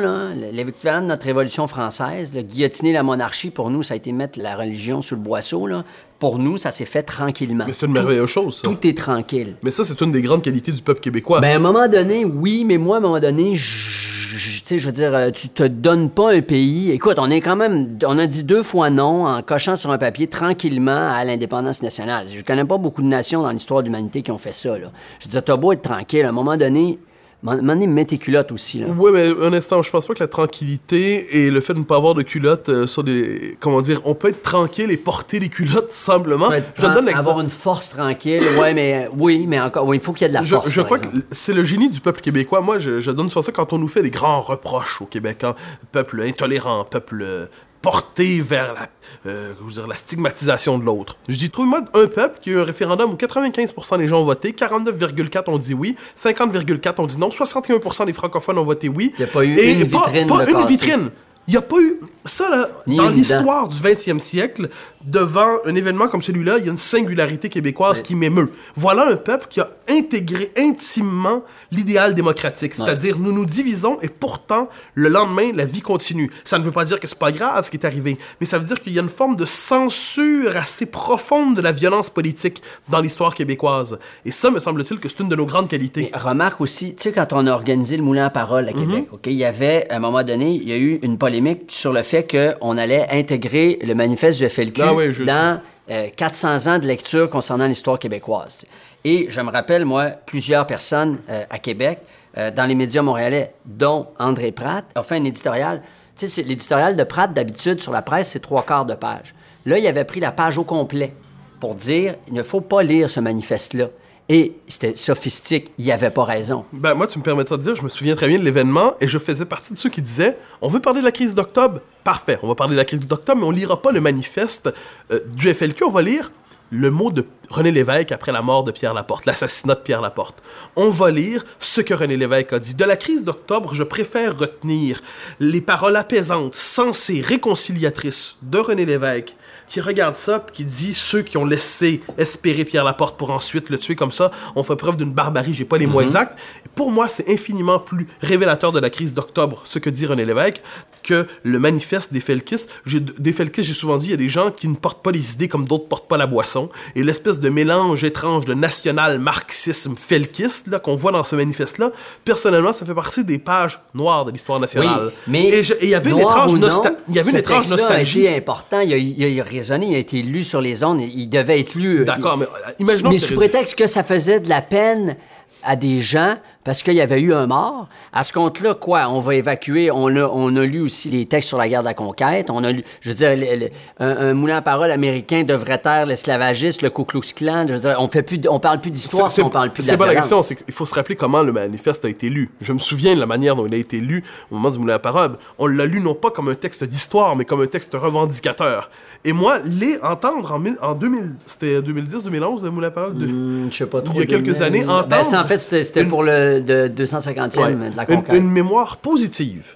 l'équivalent de notre révolution française, là, guillotiner la monarchie, pour nous, ça a été mettre la religion sous le boisseau. Là. Pour nous, ça s'est fait tranquillement. Mais c'est une merveilleuse chose, ça. Tout est tranquille. Mais ça, c'est une des grandes qualités du peuple québécois. Ben, à un moment donné, oui, mais moi, à un moment donné, je- je- je veux dire, euh, tu te donnes pas un pays. Écoute, on est quand même, on a dit deux fois non en cochant sur un papier tranquillement à l'indépendance nationale. Je connais pas beaucoup de nations dans l'histoire de l'humanité qui ont fait ça, là. Je veux dire, t'as beau être tranquille, à un moment donné, donné, mets tes culottes aussi, là. Oui, mais un instant, je pense pas que la tranquillité et le fait de ne pas avoir de culottes euh, sur des. Comment dire, on peut être tranquille et porter les culottes [laughs] simplement. Je te donne l'exemple. Avoir une force tranquille, ouais, mais oui, mais encore, il faut qu'il y ait de la Je, force. je crois exemple. que c'est le génie du peuple québécois. Moi, je, je donne sur ça quand on nous fait des grands reproches au Québec. hein. Peuple intolérant, peuple euh, porté vers la, euh, dire, la stigmatisation de l'autre. Je dis, trouve-moi un peuple qui a eu un référendum où 95% des gens ont voté, 49,4% ont dit oui, 50,4% ont dit non, 61% des francophones ont voté oui. Il y a pas eu Et une vitrine Pas une vitrine. Il n'y a pas eu. Ça, là, Ni dans l'histoire du 20e siècle, devant un événement comme celui-là, il y a une singularité québécoise qui m'émeut. Voilà un peuple qui a intégré intimement l'idéal démocratique. C'est-à-dire, nous nous divisons et pourtant, le lendemain, la vie continue. Ça ne veut pas dire que c'est pas grave ce qui est arrivé, mais ça veut dire qu'il y a une forme de censure assez profonde de la violence politique dans l'histoire québécoise. Et ça, me semble-t-il que c'est une de nos grandes qualités. Mais remarque aussi, tu sais, quand on a organisé le Moulin à Parole à Mhm. Québec, OK, il y avait, à un moment donné, il y a eu une polémique sur le fait qu'on allait intégrer le manifeste du FLQ Ah oui, dans euh, 400 ans de lecture concernant l'histoire québécoise. Et je me rappelle, moi, plusieurs personnes euh, à Québec, euh, dans les médias montréalais, dont André Pratt, a fait un éditorial. Tu sais, l'éditorial de Pratt, d'habitude, sur la presse, c'est trois quarts de page. Là, il avait pris la page au complet pour dire il ne faut pas lire ce manifeste-là. Et c'était sophistique, il avait pas raison. Ben, moi, tu me permettras de dire, je me souviens très bien de l'événement et je faisais partie de ceux qui disaient on veut parler de la crise d'octobre. Parfait, on va parler de la crise d'octobre, mais on lira pas le manifeste euh, du FLQ, on va lire le mot de René Lévesque après la mort de Pierre Laporte, l'assassinat de Pierre Laporte. On va lire ce que René Lévesque a dit. De la crise d'octobre, je préfère retenir les paroles apaisantes, sensées, réconciliatrices de René Lévesque qui regarde ça puis qui dit ceux qui ont laissé espérer Pierre Laporte pour ensuite le tuer comme ça ont fait preuve d'une barbarie, j'ai pas les mots exacts. Et pour moi, c'est infiniment plus révélateur de la crise d'octobre, ce que dit René Lévesque, que le manifeste des Felkistes. Des Felkistes, j'ai souvent dit, il y a des gens qui ne portent pas les idées comme d'autres portent pas la boisson. Et l'espèce de mélange étrange de national-marxisme felkiste là, qu'on voit dans ce manifeste-là, personnellement, ça fait partie des pages noires de l'histoire nationale. Oui, mais et il y avait une étrange, ou non, nosta- il y avait une étrange nostalgie. important, il a, il a il a été lu sur les ondes, il devait être lu. D'accord, mais euh, imaginons Mais que- sous prétexte que ça faisait de la peine à des gens parce qu'il y avait eu un mort. À ce compte-là, quoi, on va évacuer. On a, on a lu aussi les textes sur la guerre de la conquête. On a lu, je veux dire, le- le- un, un moulin à parole américain devrait taire l'esclavagiste, le Ku Klux Klan. Je veux dire, on fait plus, on parle plus d'histoire, on parle plus de C'est pas la question, c'est qu'il faut se rappeler comment le manifeste a été lu. Je me souviens de la manière dont il a été lu au moment du Moulin à Parole. On l'a lu non pas comme un texte d'histoire, mais comme un texte revendicateur. Et moi, les entendre en, mille- en 2000, c'était 2010-2011, le Moulin à Parole? de- Hmm, je sais pas trop. Il y a quelques 2000. années, Ben, entendre c'était- en fait, c'était c'était une- pour le de 250e Ouais. de la une, conquête. une mémoire positive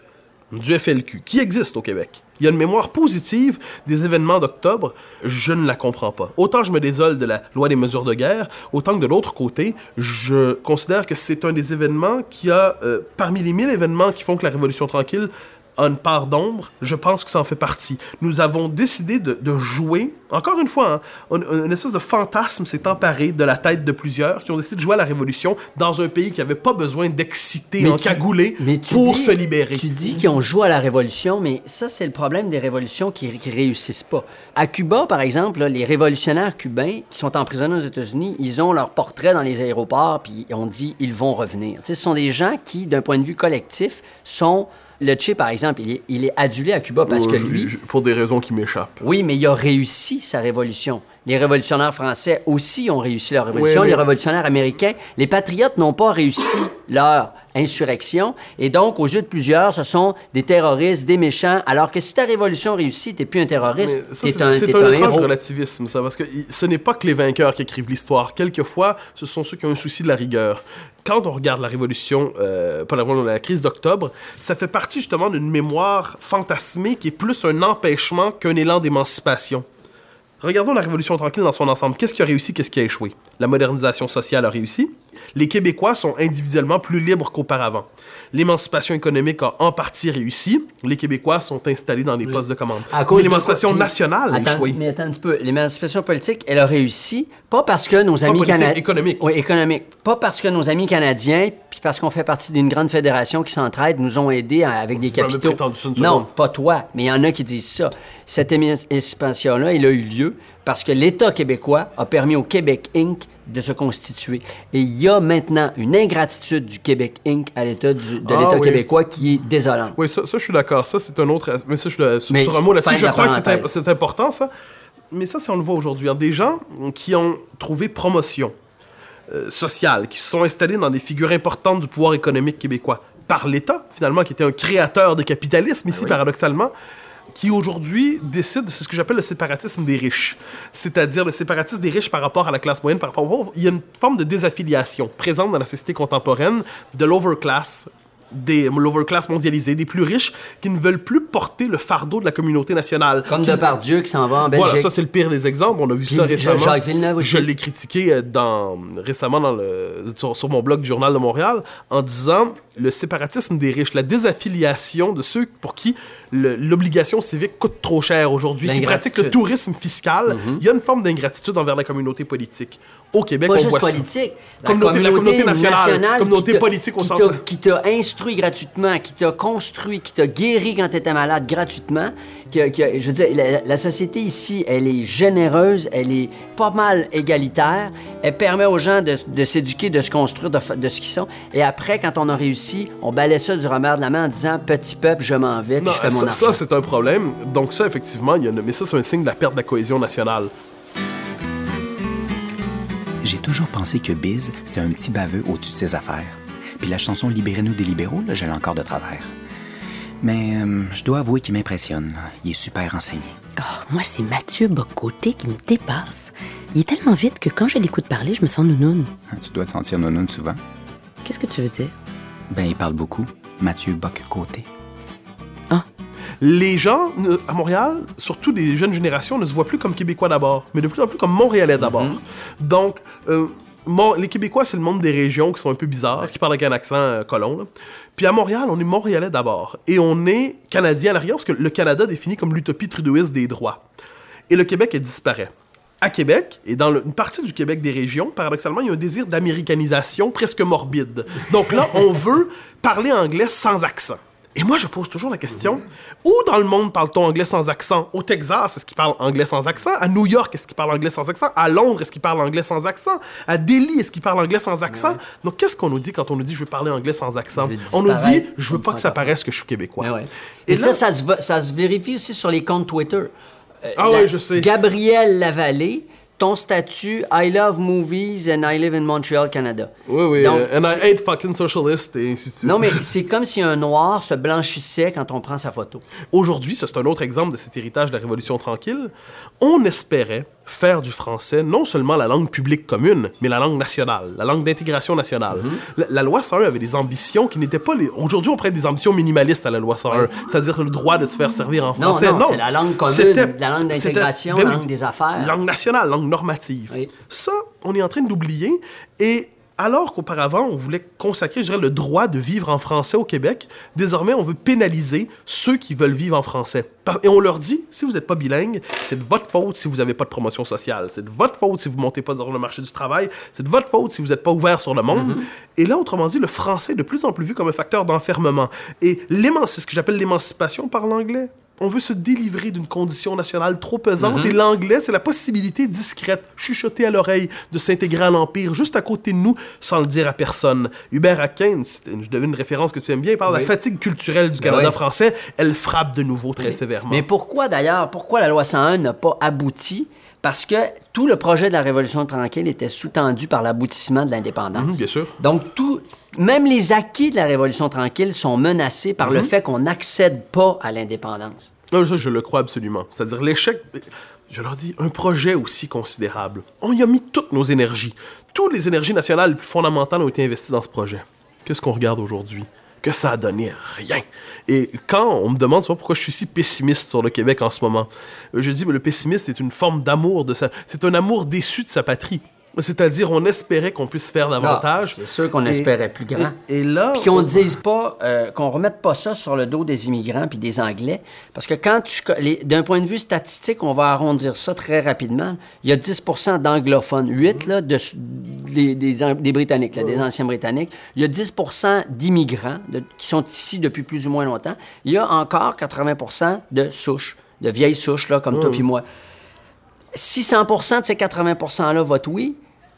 du FLQ qui existe au Québec. Il y a une mémoire positive des événements d'octobre, je ne la comprends pas. Autant je me désole de la loi des mesures de guerre, autant que de l'autre côté, je considère que c'est un des événements qui a, euh, parmi les mille événements qui font que la Révolution tranquille une part d'ombre, je pense que ça en fait partie. Nous avons décidé de, de jouer, encore une fois, hein, une, une espèce de fantasme s'est emparé de la tête de plusieurs qui ont décidé de jouer à la Révolution dans un pays qui n'avait pas besoin d'exciter, en cagoulé pour dis- se libérer. Tu dis qu'ils ont joué à la révolution, mais ça, c'est le problème des révolutions qui, qui réussissent pas. À Cuba, par exemple, là, les révolutionnaires cubains qui sont emprisonnés aux États-Unis, ils ont leur portrait dans les aéroports, puis on dit ils vont revenir. Ce sont des gens qui, d'un point de vue collectif, sont. Le Che, par exemple, il est, il est adulé à Cuba parce que Euh, lui. pour des raisons qui m'échappent. Oui, mais il a réussi sa révolution. Les révolutionnaires français aussi ont réussi leur révolution. Oui, Les révolutionnaires américains, les patriotes n'ont pas réussi leur insurrection. Et donc, aux yeux de plusieurs, ce sont des terroristes, des méchants. Alors que si ta révolution réussit, t'es plus un terroriste, t'es c'est un, c'est un, un étrange relativisme, ça, parce que ce n'est pas que les vainqueurs qui écrivent l'histoire. Quelquefois, ce sont ceux qui ont un souci de la rigueur. Quand on regarde la révolution, euh, pas la révolution, la crise d'octobre, ça fait partie justement d'une mémoire fantasmée qui est plus un empêchement qu'un élan d'émancipation. Regardons la Révolution tranquille dans son ensemble. Qu'est-ce qui a réussi, qu'est-ce qui a échoué? La modernisation sociale a réussi. Les Québécois sont individuellement plus libres qu'auparavant. L'émancipation économique a en partie réussi. Les Québécois sont installés dans les postes de commande. À cause Mais de l'émancipation nationale a Attends, échoué. Mais attends un petit peu. L'émancipation politique, elle a réussi, pas parce que nos amis canadiens. économique. Oui, économique. Pas parce que nos amis canadiens, puis parce qu'on fait partie d'une grande fédération qui s'entraide, nous ont aidés avec des capitaux. non, pas toi, mais il y en a qui disent ça. Cette émancipation-là, elle a eu lieu parce que l'État québécois a permis au Québec Inc. de se constituer. Et il y a maintenant une ingratitude du Québec Inc. à l'État de Ah l'État oui. québécois qui est désolante. Oui, ça, ça, je suis d'accord. Ça, c'est un autre. Mais ça, je suis sur un mot là-dessus. de Je crois que c'est important, ça. Mais ça, c'est on le voit aujourd'hui. hein. Des gens qui ont trouvé promotion euh, sociale, qui se sont installés dans des figures importantes du pouvoir économique québécois par l'État, finalement, qui était un créateur de capitalisme ici, oui. paradoxalement, qui aujourd'hui décide, c'est ce que j'appelle le séparatisme des riches. C'est-à-dire le séparatisme des riches par rapport à la classe moyenne, par rapport au pauvre. Il y a une forme de désaffiliation présente dans la société contemporaine de l'overclass des l'overclass mondialisé, des plus riches qui ne veulent plus porter le fardeau de la communauté nationale. Comme Qui- Depardieu qui s'en va en Belgique. voilà, ça c'est le pire des exemples. On a vu Puis ça récemment. Jacques Villeneuve aussi. Je l'ai critiqué euh, dans, récemment dans le, sur, sur mon blog du Journal de Montréal en disant le séparatisme des riches, la désaffiliation de ceux pour qui l'obligation civique coûte trop cher aujourd'hui, qui pratiquent le tourisme fiscal. Il y a une forme d'ingratitude envers la communauté politique. Au Québec, pas on juste voit ça. politique. Communauté- la communauté nationale, communauté qui t'a- politique au qui sens Qui t'a instruit gratuitement, qui t'a construit, qui t'a guéri quand t'étais malade gratuitement. Qui a- qui a- je veux dire, la, la société ici, elle est généreuse, elle est pas mal égalitaire. Elle permet aux gens de, de s'éduquer, de se construire, de, ce qu'ils sont. Et après, quand on a réussi, on balaie ça du revers de la main en disant Petit peuple, je m'en vais, puis Non, je fais mon ça, argent. ça, c'est un problème. Donc ça, effectivement, il y a une- mais ça, c'est un signe de la perte de la cohésion nationale. J'ai toujours pensé que Biz, c'était un petit baveux au-dessus de ses affaires. Puis la chanson Libérez-nous des libéraux, là, je l'ai encore de travers. Mais euh, je dois avouer qu'il m'impressionne. Il est super renseigné. Oh, moi, c'est Mathieu Bocoté qui me dépasse. Il est tellement vite que quand je l'écoute parler, je me sens nounoune. Hein, Tu dois te sentir nounoun souvent. Qu'est-ce que tu veux dire? Ben, il parle beaucoup. Mathieu Bock-Côté. Les gens ne- à Montréal, surtout des jeunes générations, ne se voient plus comme Québécois d'abord, mais de plus en plus comme Montréalais d'abord. Donc, euh, Les Québécois, c'est le monde des régions qui sont un peu bizarres, qui parlent avec un accent euh, colon. Puis à Montréal, on est Montréalais d'abord. Et on est Canadien à l'arrière, parce que le Canada définit comme l'utopie trudeauiste des droits. Et le Québec, elle disparaît. À Québec, et dans une partie du Québec des régions, paradoxalement, il y a un désir d'américanisation presque morbide. Donc là, on veut parler anglais sans accent. Et moi, je pose toujours la question, où dans le monde parle-t-on anglais sans accent? Au Texas, est-ce qu'ils parlent anglais sans accent? À New York, est-ce qu'ils parlent anglais sans accent? À Londres, est-ce qu'ils parlent anglais sans accent? À Delhi, est-ce qu'ils parlent anglais sans accent? Donc, qu'est-ce qu'on nous dit quand on nous dit je veux parler anglais sans accent? On nous dit je veux pas que ça paraisse que je suis québécois. Ouais. Et Et, là- ça, ça se, va- ça se vérifie aussi sur les comptes Twitter. Euh, Ah ouais, je sais. Gabriel Lavallée, ton statut I love movies and I live in Montreal, Canada. Oui, oui. Donc, euh, and I hate fucking socialists et ainsi de suite. Non, mais c'est comme si un noir se blanchissait quand on prend sa photo. Aujourd'hui, c'est un autre exemple de cet héritage de la Révolution tranquille. On espérait faire du français non seulement la langue publique commune, mais la langue nationale, la langue d'intégration nationale. Mm-hmm. la, la loi 101 avait des ambitions qui n'étaient pas les... Aujourd'hui, on prête des ambitions minimalistes à la loi 101, c'est-à-dire le droit de se faire servir en Non, français. non, c'est la langue commune, la langue d'intégration, ben la langue des affaires. Langue nationale, langue normative. Oui. Ça, on est en train d'oublier. Et alors qu'auparavant, on voulait consacrer, je dirais, le droit de vivre en français au Québec, désormais, on veut pénaliser ceux qui veulent vivre en français. Et on leur dit, si vous n'êtes pas bilingue, c'est de votre faute si vous n'avez pas de promotion sociale. C'est de votre faute si vous ne montez pas dans le marché du travail. C'est de votre faute si vous n'êtes pas ouvert sur le monde. Et là, autrement dit, le français est de plus en plus vu comme un facteur d'enfermement. Et c'est ce que j'appelle l'émancipation par l'anglais. On veut se délivrer d'une condition nationale trop pesante et l'anglais, c'est la possibilité discrète, chuchotée à l'oreille, de s'intégrer à l'Empire juste à côté de nous sans le dire à personne. Hubert Aquin, je devine une référence que tu aimes bien, il parle de la fatigue culturelle du Canada oui. français. Elle frappe de nouveau très sévèrement. Mais pourquoi d'ailleurs, pourquoi la loi 101 n'a pas abouti? Parce que tout le projet de la Révolution tranquille était sous-tendu par l'aboutissement de l'indépendance. Mhm, bien sûr. Donc, tout, même les acquis de la Révolution tranquille sont menacés par Mhm. le fait qu'on n'accède pas à l'indépendance. Non, ça, je le crois absolument. C'est-à-dire l'échec, je leur dis, un projet aussi considérable. On y a mis toutes nos énergies. Toutes les énergies nationales les plus fondamentales ont été investies dans ce projet. Qu'est-ce qu'on regarde aujourd'hui? Que ça a donné rien. Et quand on me demande pourquoi je suis si pessimiste sur le Québec en ce moment, je dis, mais le pessimisme, c'est une forme d'amour de sa... C'est un amour déçu de sa patrie. C'est-à-dire, on espérait qu'on puisse faire davantage. c'est sûr qu'on espérait plus grand. Et, et là... Puis qu'on on- dise pas, euh, qu'on remette pas ça sur le dos des immigrants puis des Anglais. Parce que quand tu. D'un point de vue statistique, on va arrondir ça très rapidement. Il y a 10% d'anglophones, 8 là, de, des, des, An- des Britanniques, là, des anciens Britanniques. Il y a 10% d'immigrants qui sont ici depuis plus ou moins longtemps. Il y a encore 80% de souches, de vieilles souches, là, comme toi puis moi. Si 100% de ces 80 %-là votent oui,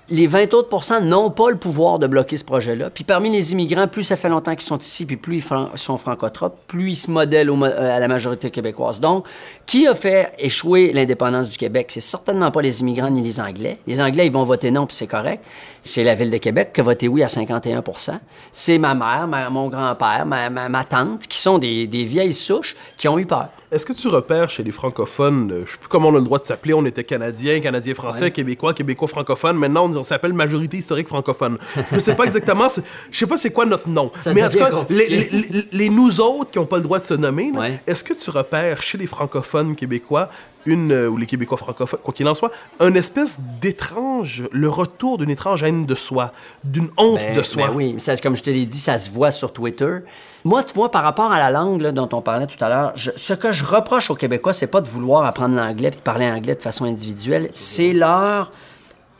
les 20 autres n'ont pas le pouvoir de bloquer ce projet-là. Puis parmi les immigrants, plus ça fait longtemps qu'ils sont ici, puis plus ils fran- sont francotropes, plus ils se modèlent au euh, à la majorité québécoise. Donc, qui a fait échouer l'indépendance du Québec? C'est certainement pas les immigrants ni les Anglais. Les Anglais, ils vont voter non, puis c'est correct. C'est la Ville de Québec qui a voté oui à 51% C'est ma mère, ma- mon grand-père, ma, ma- ma tante, qui sont des, des vieilles souches qui ont eu peur. Est-ce que tu repères chez les francophones, euh, je sais plus comment on a le droit de s'appeler, on était Canadiens, Canadiens français, Québécois, Québécois francophones, maintenant on, on s'appelle majorité historique francophone. Je sais pas exactement, je sais pas c'est quoi notre nom, Ça mais en tout cas, les, les- les- les nous autres qui ont pas le droit de se nommer, Ouais. est-ce que tu repères chez les francophones québécois une, euh, ou les Québécois francophones, quoi qu'il en soit, un espèce d'étrange, le retour d'une étrange haine de soi, d'une honte Ben- de soi? ben oui, ça, comme je te l'ai dit, ça se voit sur Twitter. Moi, tu vois, par rapport à la langue là, dont on parlait tout à l'heure, ce que je reproche aux Québécois, c'est pas de vouloir apprendre l'anglais et de parler anglais de façon individuelle, c'est leur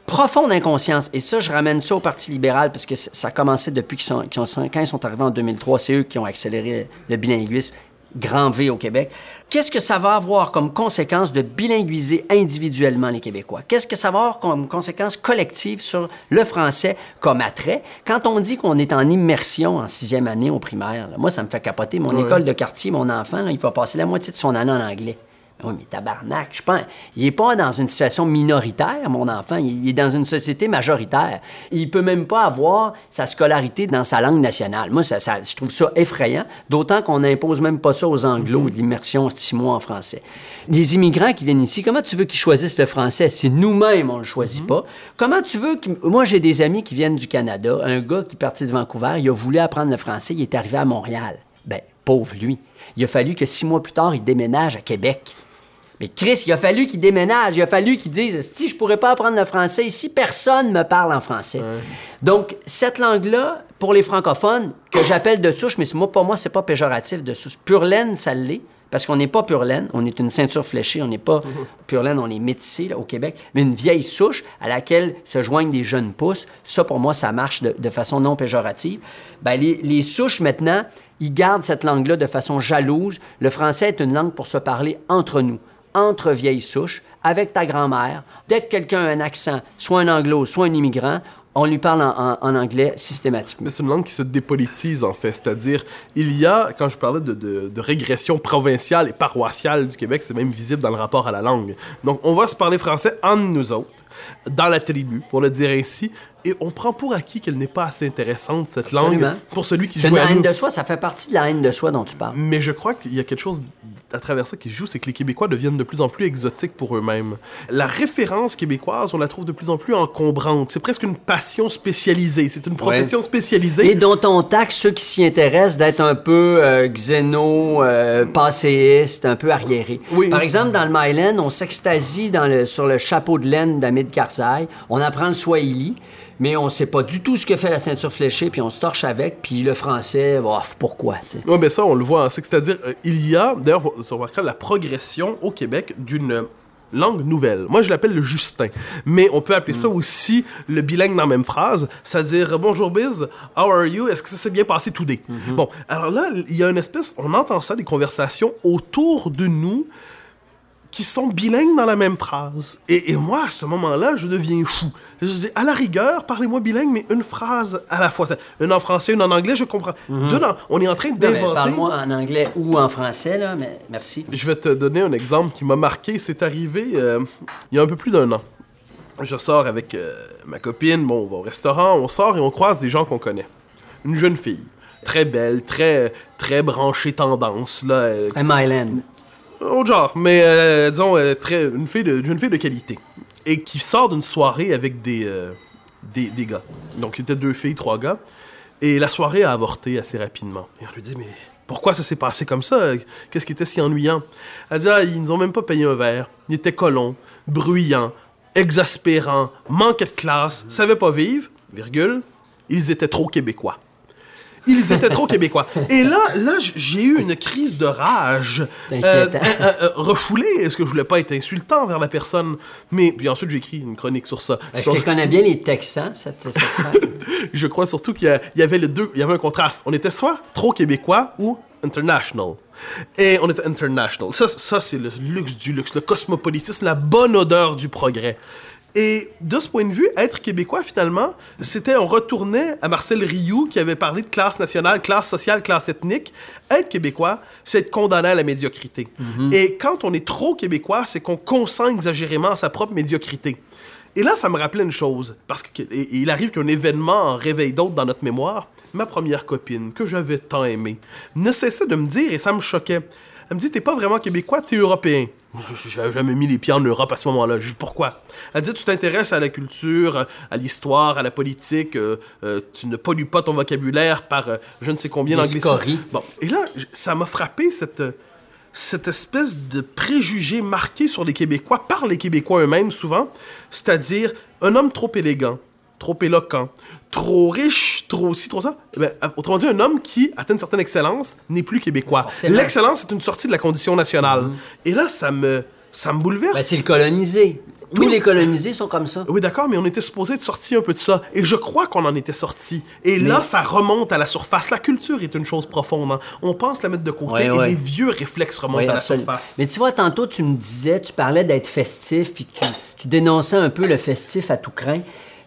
profonde inconscience. Et ça, je ramène ça au Parti libéral parce que ça a commencé depuis qu'ils sont, qu'ils sont- quand ils sont arrivés en 2003. C'est eux qui ont accéléré le bilinguisme. Grand V au Québec. Qu'est-ce que ça va avoir comme conséquence de bilinguiser individuellement les Québécois? Qu'est-ce que ça va avoir comme conséquence collective sur le français comme attrait? Quand on dit qu'on est en immersion en sixième année au primaire, là, moi, ça me fait capoter. Mon école de quartier, mon enfant, là, il va passer la moitié de son année en anglais. Oui, mais tabarnak, je pense, il est pas dans une situation minoritaire, mon enfant, il est dans une société majoritaire. Il peut même pas avoir sa scolarité dans sa langue nationale. Moi, ça, je trouve ça effrayant, d'autant qu'on n'impose même pas ça aux Anglos, de l'immersion six mois en français. Les immigrants qui viennent ici, comment tu veux qu'ils choisissent le français? Si nous-mêmes, on le choisit pas? Comment tu veux que... Moi, j'ai des amis qui viennent du Canada, un gars qui est parti de Vancouver, il a voulu apprendre le français, il est arrivé à Montréal. Ben, pauvre lui. Il a fallu que six mois plus tard, il déménage à Québec. Mais Chris, il a fallu qu'il déménage, il a fallu qu'il dise si je pourrais pas apprendre le français ici, personne me parle en français. Donc cette langue-là, pour les francophones, que j'appelle de souche, mais moi pour moi c'est pas péjoratif de souche. Pure laine, ça l'est. Parce qu'on n'est pas pure laine, on est une ceinture fléchée, on n'est pas [laughs] pure laine, on est métissé là, au Québec, mais une vieille souche à laquelle se joignent des jeunes pousses, ça pour moi ça marche de, de façon non péjorative. Ben, les, les souches maintenant, ils gardent cette langue-là de façon jalouse. Le français est une langue pour se parler entre nous, entre vieilles souches, avec ta grand-mère. Dès que quelqu'un a un accent, soit un anglo, soit un immigrant, on lui parle en, anglais systématiquement. Mais c'est une langue qui se dépolitise, en fait. C'est-à-dire, il y a, quand je parlais de, de- régression provinciale et paroissiale du Québec, c'est même visible dans le rapport à la langue. Donc, on va se parler français en nous autres, dans la tribu, pour le dire ainsi, et on prend pour acquis qu'elle n'est pas assez intéressante, cette langue, pour celui qui joue une à haine nous. de soi, ça fait partie de la haine de soi dont tu parles. Mais je crois qu'il y a quelque chose à travers ça qui joue, c'est que les Québécois deviennent de plus en plus exotiques pour eux-mêmes. La référence québécoise, on la trouve de plus en plus encombrante. C'est presque une passion spécialisée. C'est une profession spécialisée. Et dont on taxe ceux qui s'y intéressent d'être un peu euh, xéno, euh, passéiste, un peu arriéré. Oui. Par exemple, dans le Myland, on s'extasie dans le, sur le chapeau de laine d'Amid Karzai. On apprend le Swahili, mais on sait pas du tout ce que fait la ceinture fléchée, puis on se torche avec, puis le français, bof, pourquoi, tu sais? Mais ça, on le voit. hein. C'est- C'est-à-dire, euh, il y a, d'ailleurs, vous remarquerez la progression au Québec d'une langue nouvelle. Moi, je l'appelle le Justin. Mais on peut appeler ça aussi le bilingue dans la même phrase. C'est-à-dire, bonjour Biz, how are you? Est-ce que ça s'est bien passé today? Bon, alors là, il y a une espèce, on entend ça, des conversations autour de nous qui sont bilingues dans la même phrase. Et, et moi, à ce moment-là, je deviens fou. Je dis, à la rigueur, parlez-moi bilingue, mais une phrase à la fois. Une en français, une en anglais, je comprends. Dedans, on est en train d'inventer... Parle-moi en anglais ou en français, là, mais merci. Je vais te donner un exemple qui m'a marqué. C'est arrivé euh, il y a un peu plus d'un an. Je sors avec euh, ma copine, bon, on va au restaurant, on sort et on croise des gens qu'on connaît. Une jeune fille, très belle, très, très branchée tendance, là, euh, Un Myland. Autre genre, mais euh, disons, euh, une, fille de, qualité. Et qui sort d'une soirée avec des, euh, des, gars. Donc, il était deux filles, trois gars. Et la soirée a avorté assez rapidement. Et on lui dit, mais pourquoi ça s'est passé comme ça? Qu'est-ce qui était si ennuyant? Elle dit, ah, ils nous ont même pas payé un verre. Ils étaient colons, bruyants, exaspérants, manquaient de classe, savaient pas vivre, virgule, ils étaient trop québécois. Ils étaient trop québécois. Et là, là, j'ai eu une crise de rage. Euh, inquiétant. euh, euh, refoulée, est-ce que je voulais pas être insultant envers la personne? Mais, puis ensuite, j'ai écrit une chronique sur ça. Est-ce qu'elle connaît bien les Texans, cette, [laughs] je crois surtout qu'il y, y avait les deux, il y avait un contraste. On était soit trop québécois ou international. Et on était international. Ça, ça c'est le luxe du luxe, le cosmopolitisme, la bonne odeur du progrès. Et de ce point de vue, être québécois, finalement, c'était, on retournait à Marcel Rioux qui avait parlé de classe nationale, classe sociale, classe ethnique. Être québécois, c'est être condamné à la médiocrité. Et quand on est trop québécois, c'est qu'on consent exagérément à sa propre médiocrité. Et là, ça me rappelait une chose, parce qu'il il arrive qu'un événement en réveille d'autres dans notre mémoire. Ma première copine, que j'avais tant aimée, ne cessait de me dire, et ça me choquait, elle me dit, t'es pas vraiment québécois, t'es européen. J'avais jamais mis les pieds en Europe à ce moment-là. Je dis, pourquoi? Elle dit, tu t'intéresses à la culture, à l'histoire, à la politique, euh, euh, tu ne pollues pas ton vocabulaire par euh, je ne sais combien d'anglicismes. Bon, et là, ça m'a frappé cette, euh, cette espèce de préjugé marqué sur les Québécois par les Québécois eux-mêmes souvent, c'est-à-dire un homme trop élégant, trop éloquent, trop riche, trop ci, trop ça. Eh ben, autrement dit, un homme qui atteint une certaine excellence n'est plus québécois. L'excellence est une sortie de la condition nationale. Et là, ça me, ça me bouleverse. Ben, c'est le colonisé. Tous Oui. les colonisés sont comme ça. Oui, d'accord, mais on était supposé être sorti un peu de ça. Et je crois qu'on en était sorti. Et là, ça remonte à la surface. La culture est une chose profonde. hein. On pense la mettre de côté Ouais, et ouais. des vieux réflexes remontent à la surface. Mais tu vois, tantôt, tu me disais, tu parlais d'être festif, puis tu, tu dénonçais un peu le festif à tout craint.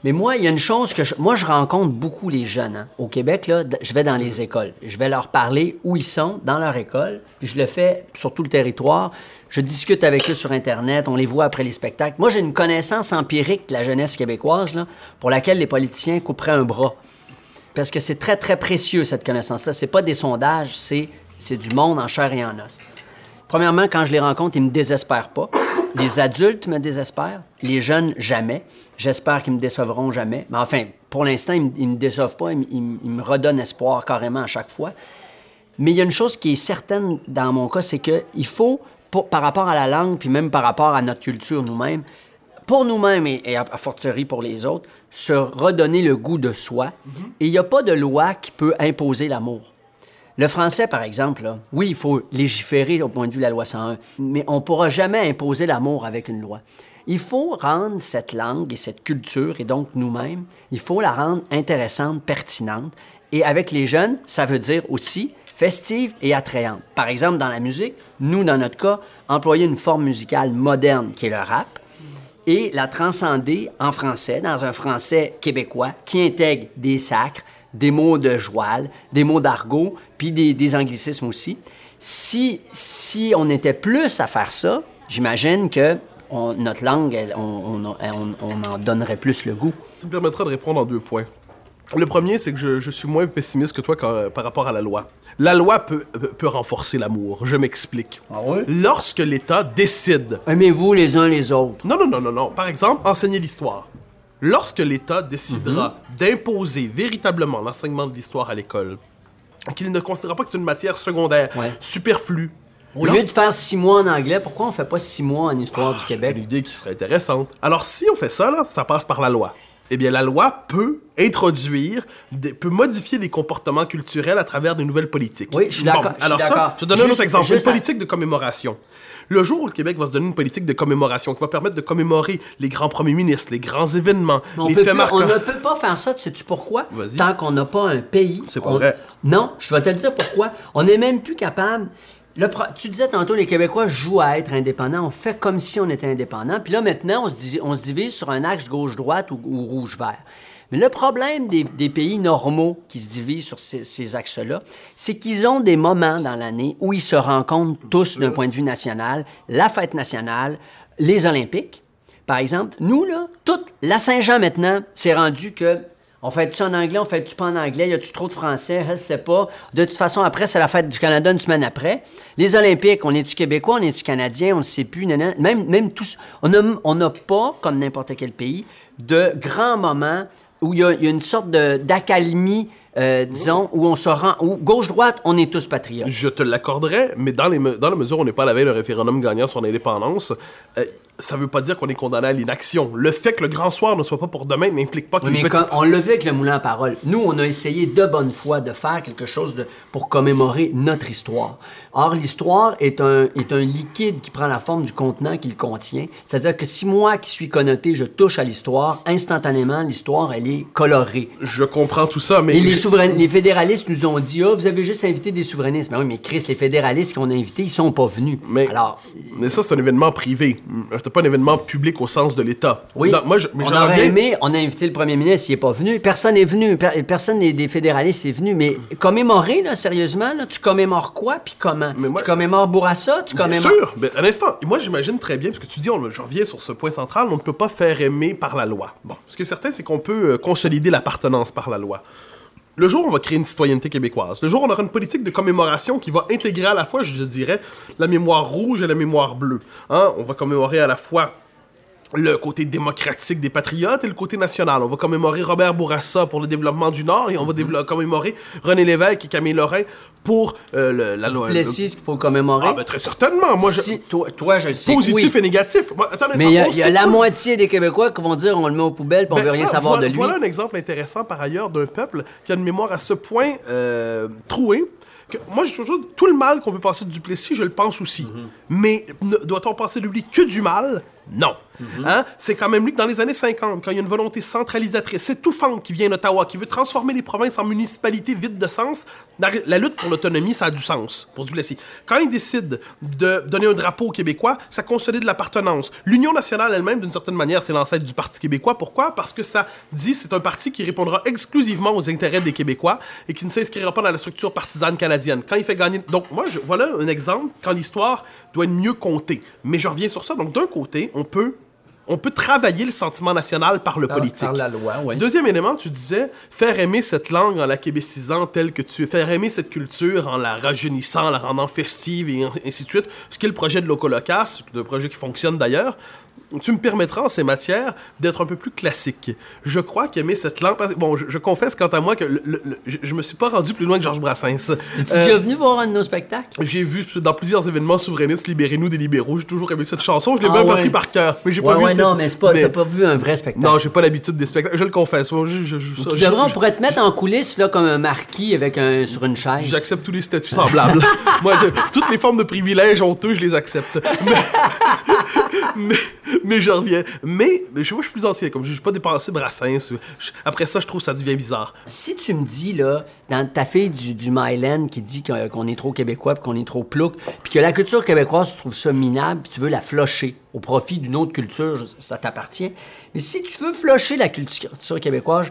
Mais moi, il y a une chose que je, moi, je rencontre beaucoup les jeunes. hein. Au Québec, là, je vais dans les écoles. Je vais leur parler où ils sont, dans leur école. Puis je le fais sur tout le territoire. Je discute avec eux sur Internet. On les voit après les spectacles. Moi, j'ai une connaissance empirique de la jeunesse québécoise, là, pour laquelle les politiciens couperaient un bras. Parce que c'est très, très précieux, cette connaissance-là. C'est pas des sondages, c'est, c'est du monde en chair et en os. Premièrement, quand je les rencontre, ils me désespèrent pas. Les adultes me désespèrent. Les jeunes, jamais. J'espère qu'ils me décevront jamais. Mais enfin, pour l'instant, ils, me- ils me déçoivent pas. Ils, me- ils me- ils me redonnent espoir carrément à chaque fois. Mais il y a une chose qui est certaine dans mon cas, c'est que il faut, pour- par rapport à la langue, puis même par rapport à notre culture nous-mêmes, pour nous-mêmes et, et à, fortiori pour les autres, se redonner le goût de soi. Et il n'y a pas de loi qui peut imposer l'amour. Le français, par exemple, là, oui, il faut légiférer au point de vue de la loi 101, mais on ne pourra jamais imposer l'amour avec une loi. Il faut rendre cette langue et cette culture, et donc nous-mêmes, il faut la rendre intéressante, pertinente. Et avec les jeunes, ça veut dire aussi festive et attrayante. Par exemple, dans la musique, nous, dans notre cas, employer une forme musicale moderne qui est le rap et la transcender en français, dans un français québécois qui intègre des sacres, des mots de joual, des mots d'argot, puis des, des anglicismes aussi. Si, si on était plus à faire ça, j'imagine que on- notre langue, elle, on, on- on- on en donnerait plus le goût. Tu me permettras de répondre en deux points. Le premier, c'est que je, je suis moins pessimiste que toi quand- par rapport à la loi. La loi peut, peut- peut renforcer l'amour. Je m'explique. Ah oui? Lorsque l'État décide Aimez-vous les uns les autres? Non, non, non, non, non. Par exemple, enseigner l'histoire. Lorsque l'État décidera Mhm. d'imposer véritablement l'enseignement de l'histoire à l'école, qu'il ne considérera pas que c'est une matière secondaire, Ouais. superflue. Au lieu de faire six mois en anglais, pourquoi on fait pas six mois en histoire du Ah, C'est Québec? une idée qui serait intéressante. Alors, si on fait ça, là, ça passe par la loi. Eh bien, la loi peut introduire, des- peut modifier les comportements culturels à travers de nouvelles politiques. Oui, je suis Bon, d'accord, alors ça, je vais donner un autre exemple. Une à- politique de commémoration. Le jour où le Québec va se donner une politique de commémoration qui va permettre de commémorer les grands premiers ministres, les grands événements, on, les faits plus- marquants. on ne peut pas faire ça, sais-tu pourquoi? Vas-y. Tant qu'on n'a pas un pays. C'est pas on- vrai. Non, je vais te le dire pourquoi. On n'est même plus capable. Tu disais tantôt, les Québécois jouent à être indépendants. On fait comme si on était indépendant. Puis là, maintenant, on se, divise sur un axe gauche-droite ou, ou rouge-vert. Mais le problème des, des pays normaux qui se divisent sur ces, ces axes-là, c'est qu'ils ont des moments dans l'année où ils se rencontrent tous d'un point de vue national. La fête nationale, les Olympiques, par exemple. Nous, là, toute la Saint-Jean maintenant, c'est rendu que on fait-tu en anglais, on fait-tu pas en anglais, y a-tu trop de français, je sais pas. De toute façon, après, c'est la fête du Canada une semaine après. Les Olympiques, on est-tu québécois, on est-tu canadien, on ne sait plus, nanan. Même, tous, on n'a pas, comme n'importe quel pays, de grands moments où il y, a une sorte d'accalmie, euh, disons, où on se rend, où gauche-droite, on est tous patriotes. Je te l'accorderais, mais dans, les, me- dans la mesure où on n'est pas à la veille d'un référendum gagnant sur l'indépendance, euh, ça veut pas dire qu'on est condamné à l'inaction. Le fait que le grand soir ne soit pas pour demain n'implique pas que Oui, les mais petits... comme on l'a vu avec le moulin à parole. Nous, on a essayé de bonne foi de faire quelque chose de, pour commémorer notre histoire. Or, l'histoire est un, est un liquide qui prend la forme du contenant qu'il contient. C'est-à-dire que si moi qui suis connoté, je touche à l'histoire, instantanément, l'histoire, elle est colorée. Je comprends tout ça, mais... Et les, les fédéralistes nous ont dit, ah, vous avez juste invité des souverainistes. Mais oui, mais Chris, les fédéralistes qu'on a invités, ils sont pas venus. Mais, Alors, mais ça, c'est un événement privé. C'était pas un événement public au sens de l'État. Oui, Non, moi, je, mais on aurait reviens- aimé, on a invité le premier ministre, il n'est pas venu. Personne n'est venu, per- personne des, fédéralistes n'est venu. Mais commémorer, là, sérieusement, là, tu commémores quoi, puis comment? Mais moi- Tu commémores Bourassa, tu Bien commémores... sûr, mais un instant. Moi, j'imagine très bien, parce que tu dis, on, je reviens sur ce point central, on ne peut pas faire aimer par la loi. Bon, ce qui est certain, c'est qu'on peut euh, consolider l'appartenance par la loi. Le jour où on va créer une citoyenneté québécoise, le jour où on aura une politique de commémoration qui va intégrer à la fois, je dirais, la mémoire rouge et la mémoire bleue. Hein, On va commémorer à la fois le côté démocratique des patriotes et le côté national. On va commémorer Robert Bourassa pour le développement du Nord et on va dévelop- commémorer René Lévesque et Camille Lorrain pour euh, le- la loi. Plessis qu'il faut commémorer. Ah, ben très certainement. Moi, je... Si- toi, toi, je sais Positif oui. et négatif. Mais il y a, y la tout- moitié des Québécois qui vont dire on le met aux poubelles on Ben, veut rien ça, savoir voilà, de lui. Voilà un exemple intéressant par ailleurs d'un peuple qui a une mémoire à ce point euh, trouée. Que moi, je toujours tout le mal qu'on peut penser de Duplessis, je le pense aussi. Mhm. Mais ne- doit-on penser de lui que du mal? Non. Mhm. Hein? C'est quand même lui que dans les années 50, quand il y a une volonté centralisatrice, étouffante qui vient d'Ottawa, qui veut transformer les provinces en municipalités vides de sens, la, la lutte pour l'autonomie, ça a du sens pour Duplessis. Quand il décide de donner un drapeau aux Québécois, ça consolide l'appartenance. L'Union nationale elle-même, d'une certaine manière, c'est l'ancêtre du Parti québécois. Pourquoi? Parce que ça dit c'est un parti qui répondra exclusivement aux intérêts des Québécois et qui ne s'inscrira pas dans la structure partisane canadienne. Quand il fait gagner... Donc, moi, je... voilà un exemple quand l'histoire doit être mieux comptée. Mais je reviens sur ça. Donc, d'un côté, on peut... On peut travailler le sentiment national par le Par- politique. par la loi, oui. Deuxième élément, tu disais faire aimer cette langue en la québécisant telle que tu es, faire aimer cette culture en la rajeunissant, en la rendant festive et ainsi de suite. Ce qui est le projet de Locolocas, un projet qui fonctionne d'ailleurs. Tu me permettras en ces matières d'être un peu plus classique. Je crois qu'aimer cette que, Bon, je, je confesse quant à moi que le- le- le- je, je me suis pas rendu plus loin que Georges Brassens. Es-tu Euh, déjà venu voir un de nos spectacles? j'ai vu dans plusieurs événements souverainistes, libérez-nous des libéraux. J'ai toujours aimé cette chanson. Je l'ai Ah même ouais. appris par cœur. Mais j'ai Ouais, pas ouais, vu non, mais pas, mais- pas vu un vrai spectacle. Non, j'ai pas l'habitude des spectacles. Je le confesse. Moi, je, je, je- Tu je- devrais, on pourrait te mettre en coulisses là, comme un marquis avec un, sur une chaise. J'accepte tous les statuts semblables. [laughs] Moi, toutes les formes de privilèges honteux, je les accepte. Mais, [laughs] mais, mais je reviens. Mais, mais je, moi, je suis plus ancien. Comme je n'ai pas dépensé Brassens. je- après ça, je trouve ça devient bizarre. Si tu me dis, là, dans ta fille du, du Myland qui dit qu'on qu'on est trop québécois puis qu'on est trop plouc, puis que la culture québécoise, tu trouves ça minable, puis tu veux la flocher au profit d'une autre culture, ça t'appartient. Mais si tu veux flocher la culture québécoise,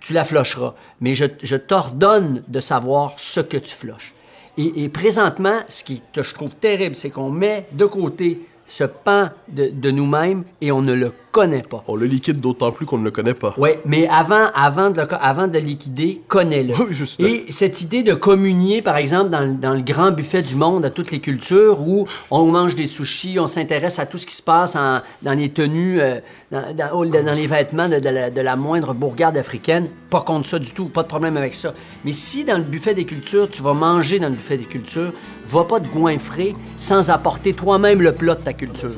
tu la flocheras. Mais je, t'ordonne de savoir ce que tu floches. Et, présentement, ce qui que je trouve terrible, c'est qu'on met de côté ce pan de, de nous-mêmes et on ne le connaît pas. On le liquide d'autant plus qu'on ne le connaît pas. Oui, mais avant, avant, de le, avant de le liquider, connais-le. [laughs] Oui, Et cette idée de communier, par exemple, dans, le- dans le grand buffet du monde, à toutes les cultures, où on mange des sushis, on s'intéresse à tout ce qui se passe en- dans les tenues, euh, dans, dans- les vêtements de, de la, de la moindre bourgade africaine, pas contre ça du tout, pas de problème avec ça. Mais si dans le buffet des cultures, tu vas manger dans le buffet des cultures, va pas te goinfrer sans apporter toi-même le plat de ta culture.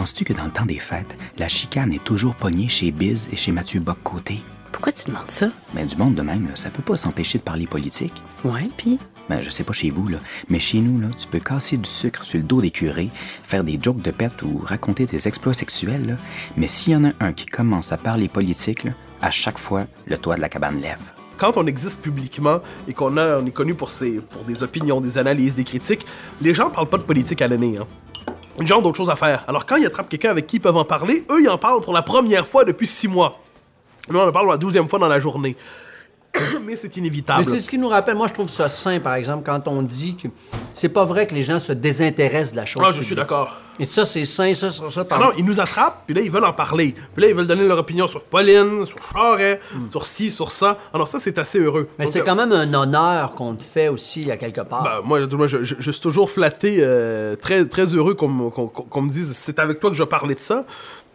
Penses-tu que dans le temps des fêtes, la chicane est toujours pognée chez Biz et chez Mathieu Bock-Côté? Pourquoi tu demandes ça? Ben, du monde de même, là, ça peut pas s'empêcher de parler politique. Ouais, puis? Ben, je sais pas chez vous, là, mais chez nous, là, tu peux casser du sucre sur le dos des curés, faire des jokes de pète ou raconter tes exploits sexuels, là. mais s'il y en a un qui commence à parler politique, là, à chaque fois, le toit de la cabane lève. quand on existe publiquement et qu'on on est connu pour, ses, pour des opinions, des analyses, des critiques, les gens parlent pas de politique à l'année. Hein. Gens ont d'autres choses à faire. Alors quand ils attrapent quelqu'un avec qui ils peuvent en parler, eux, ils en parlent pour la première fois depuis six mois. Nous, on en parle pour la douzième fois dans la journée. [coughs] Mais c'est inévitable. Mais c'est ce qui nous rappelle, moi je trouve ça sain, par exemple, quand on dit que c'est pas vrai que les gens se désintéressent de la chose. Ah, je suis d'accord. Et ça, c'est sain, ça, ça, ça, Ah par- non, ils nous attrapent, puis là, ils veulent en parler. Puis là, ils veulent donner leur opinion sur Pauline, sur Charret, sur ci, sur ça. Alors ça, c'est assez heureux. Mais c'est euh, quand même un honneur qu'on te fait aussi, à quelque part. Ben, moi, moi, je, je- je suis toujours flatté, euh, très, très heureux qu'on me- dise c'est avec toi que je parlais de ça.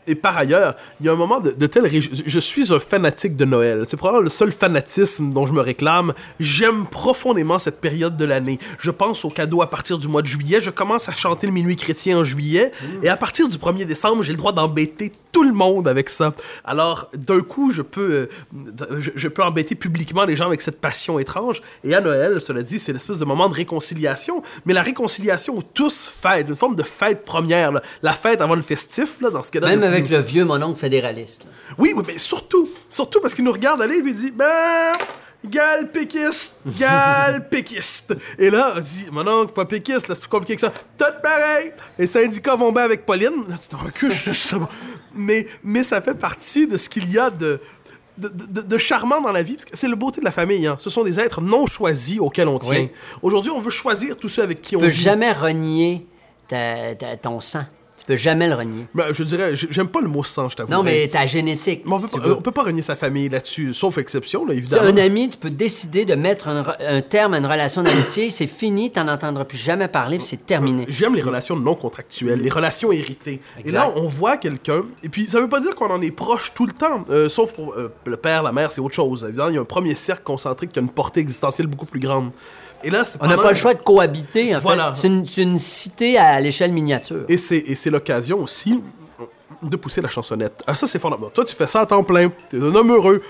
Et par ailleurs, il y a un moment de, de tel je, je suis un fanatique de Noël. C'est probablement le seul fanatisme dont je me réclame. J'aime profondément cette période de l'année. Je pense aux cadeaux à partir du mois de juillet. Je commence à chanter le minuit chrétien en juillet. Et à partir du 1er décembre, j'ai le droit d'embêter tout le monde avec ça. Alors, d'un coup, je peux, euh, je, je peux embêter publiquement les gens avec cette passion étrange. Et à Noël, cela dit, c'est l'espèce de moment de réconciliation. Mais la réconciliation où tous fêtent, une forme de fête première. là. La fête avant le festif, là, dans ce cas-là. Même avec le vieux mononcle fédéraliste. là. oui, oui, mais surtout, surtout parce qu'il nous regarde aller et il dit Ben, gal péquiste, [laughs] gal péquiste. Et là, on dit Mon oncle, pas péquiste, là, c'est plus compliqué que ça. Tout pareil. Les syndicats vont bien avec Pauline. Là, tu t'en recules, mais, mais ça fait partie de ce qu'il y a de. De, de- de charmant dans la vie, parce que c'est le beauté de la famille. Hein. Ce sont des êtres non choisis auxquels on tient. Oui. Aujourd'hui, on veut choisir tous ceux avec qui Tu on peux vit. jamais renier ta- ta- ton sang. Tu peux jamais le renier. Ben, je dirais, j'aime pas le mot sang, je t'avoue. Non, mais ta génétique. Mais on, si peut pas, veux. on peut pas renier sa famille là-dessus, sauf exception, là, évidemment. un ami, tu peux décider de mettre un, un terme à une relation d'amitié, [coughs] c'est fini, t'en entendras plus jamais parler, puis c'est terminé. J'aime les relations non contractuelles, les relations héritées. Et là, Exact. on voit quelqu'un, et puis ça veut pas dire qu'on en est proche tout le temps, euh, sauf pour euh, le père, la mère, c'est autre chose. Évidemment, il y a un premier cercle concentrique qui a une portée existentielle beaucoup plus grande. Et là, c'est On n'a pas le choix de cohabiter, en Voilà. fait. C'est une, une cité à l'échelle miniature. Et c'est l'occasion aussi de pousser la chansonnette. Ah, ça, c'est fondamental. Toi, tu fais ça à temps plein. T'es un homme heureux.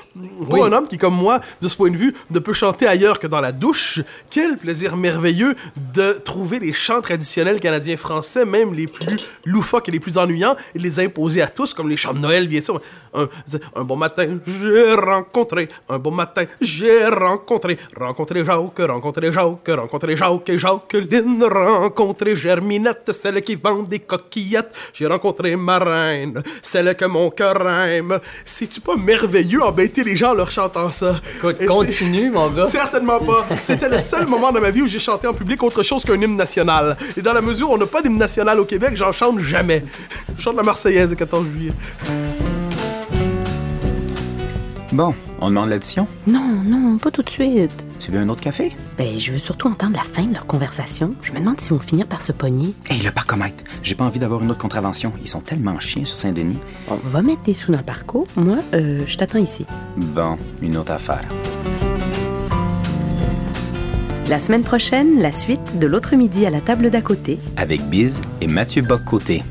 Pas Oui. un homme qui, comme moi, de ce point de vue, ne peut chanter ailleurs que dans la douche. Quel plaisir merveilleux de trouver les chants traditionnels canadiens-français, même les plus loufoques et les plus ennuyants, et de les imposer à tous, comme les chants de Noël, bien sûr. Un, un bon matin, j'ai rencontré, un bon matin, j'ai rencontré, rencontré Jacques, rencontré Jacques, rencontré Jacques et Jacqueline, rencontré Germinette, celle qui vend des coquillettes, j'ai rencontré ma reine, celle que mon cœur aime. C'est-tu pas merveilleux embêter les gens en leur chantant ça? Écoute, Et c'est- continue, mon gars. Certainement pas. C'était le seul moment dans ma vie où j'ai chanté en public autre chose qu'un hymne national. Et dans la mesure où on n'a pas d'hymne national au Québec, j'en chante jamais. Je chante la Marseillaise le 14 juillet. Bon, on demande l'addition? non, non, pas tout de suite. Tu veux un autre café? Ben, je veux surtout entendre la fin de leur conversation. Je me demande s'ils vont finir par se pogner. Hé, le parcomètre! J'ai pas envie d'avoir une autre contravention. Ils sont tellement chiens sur Saint-Denis. On va mettre des sous dans le parcours. Moi, euh, je t'attends ici. Bon, une autre affaire. La semaine prochaine, la suite de l'autre midi à la table d'à côté. Avec Biz et Mathieu Bock-Côté.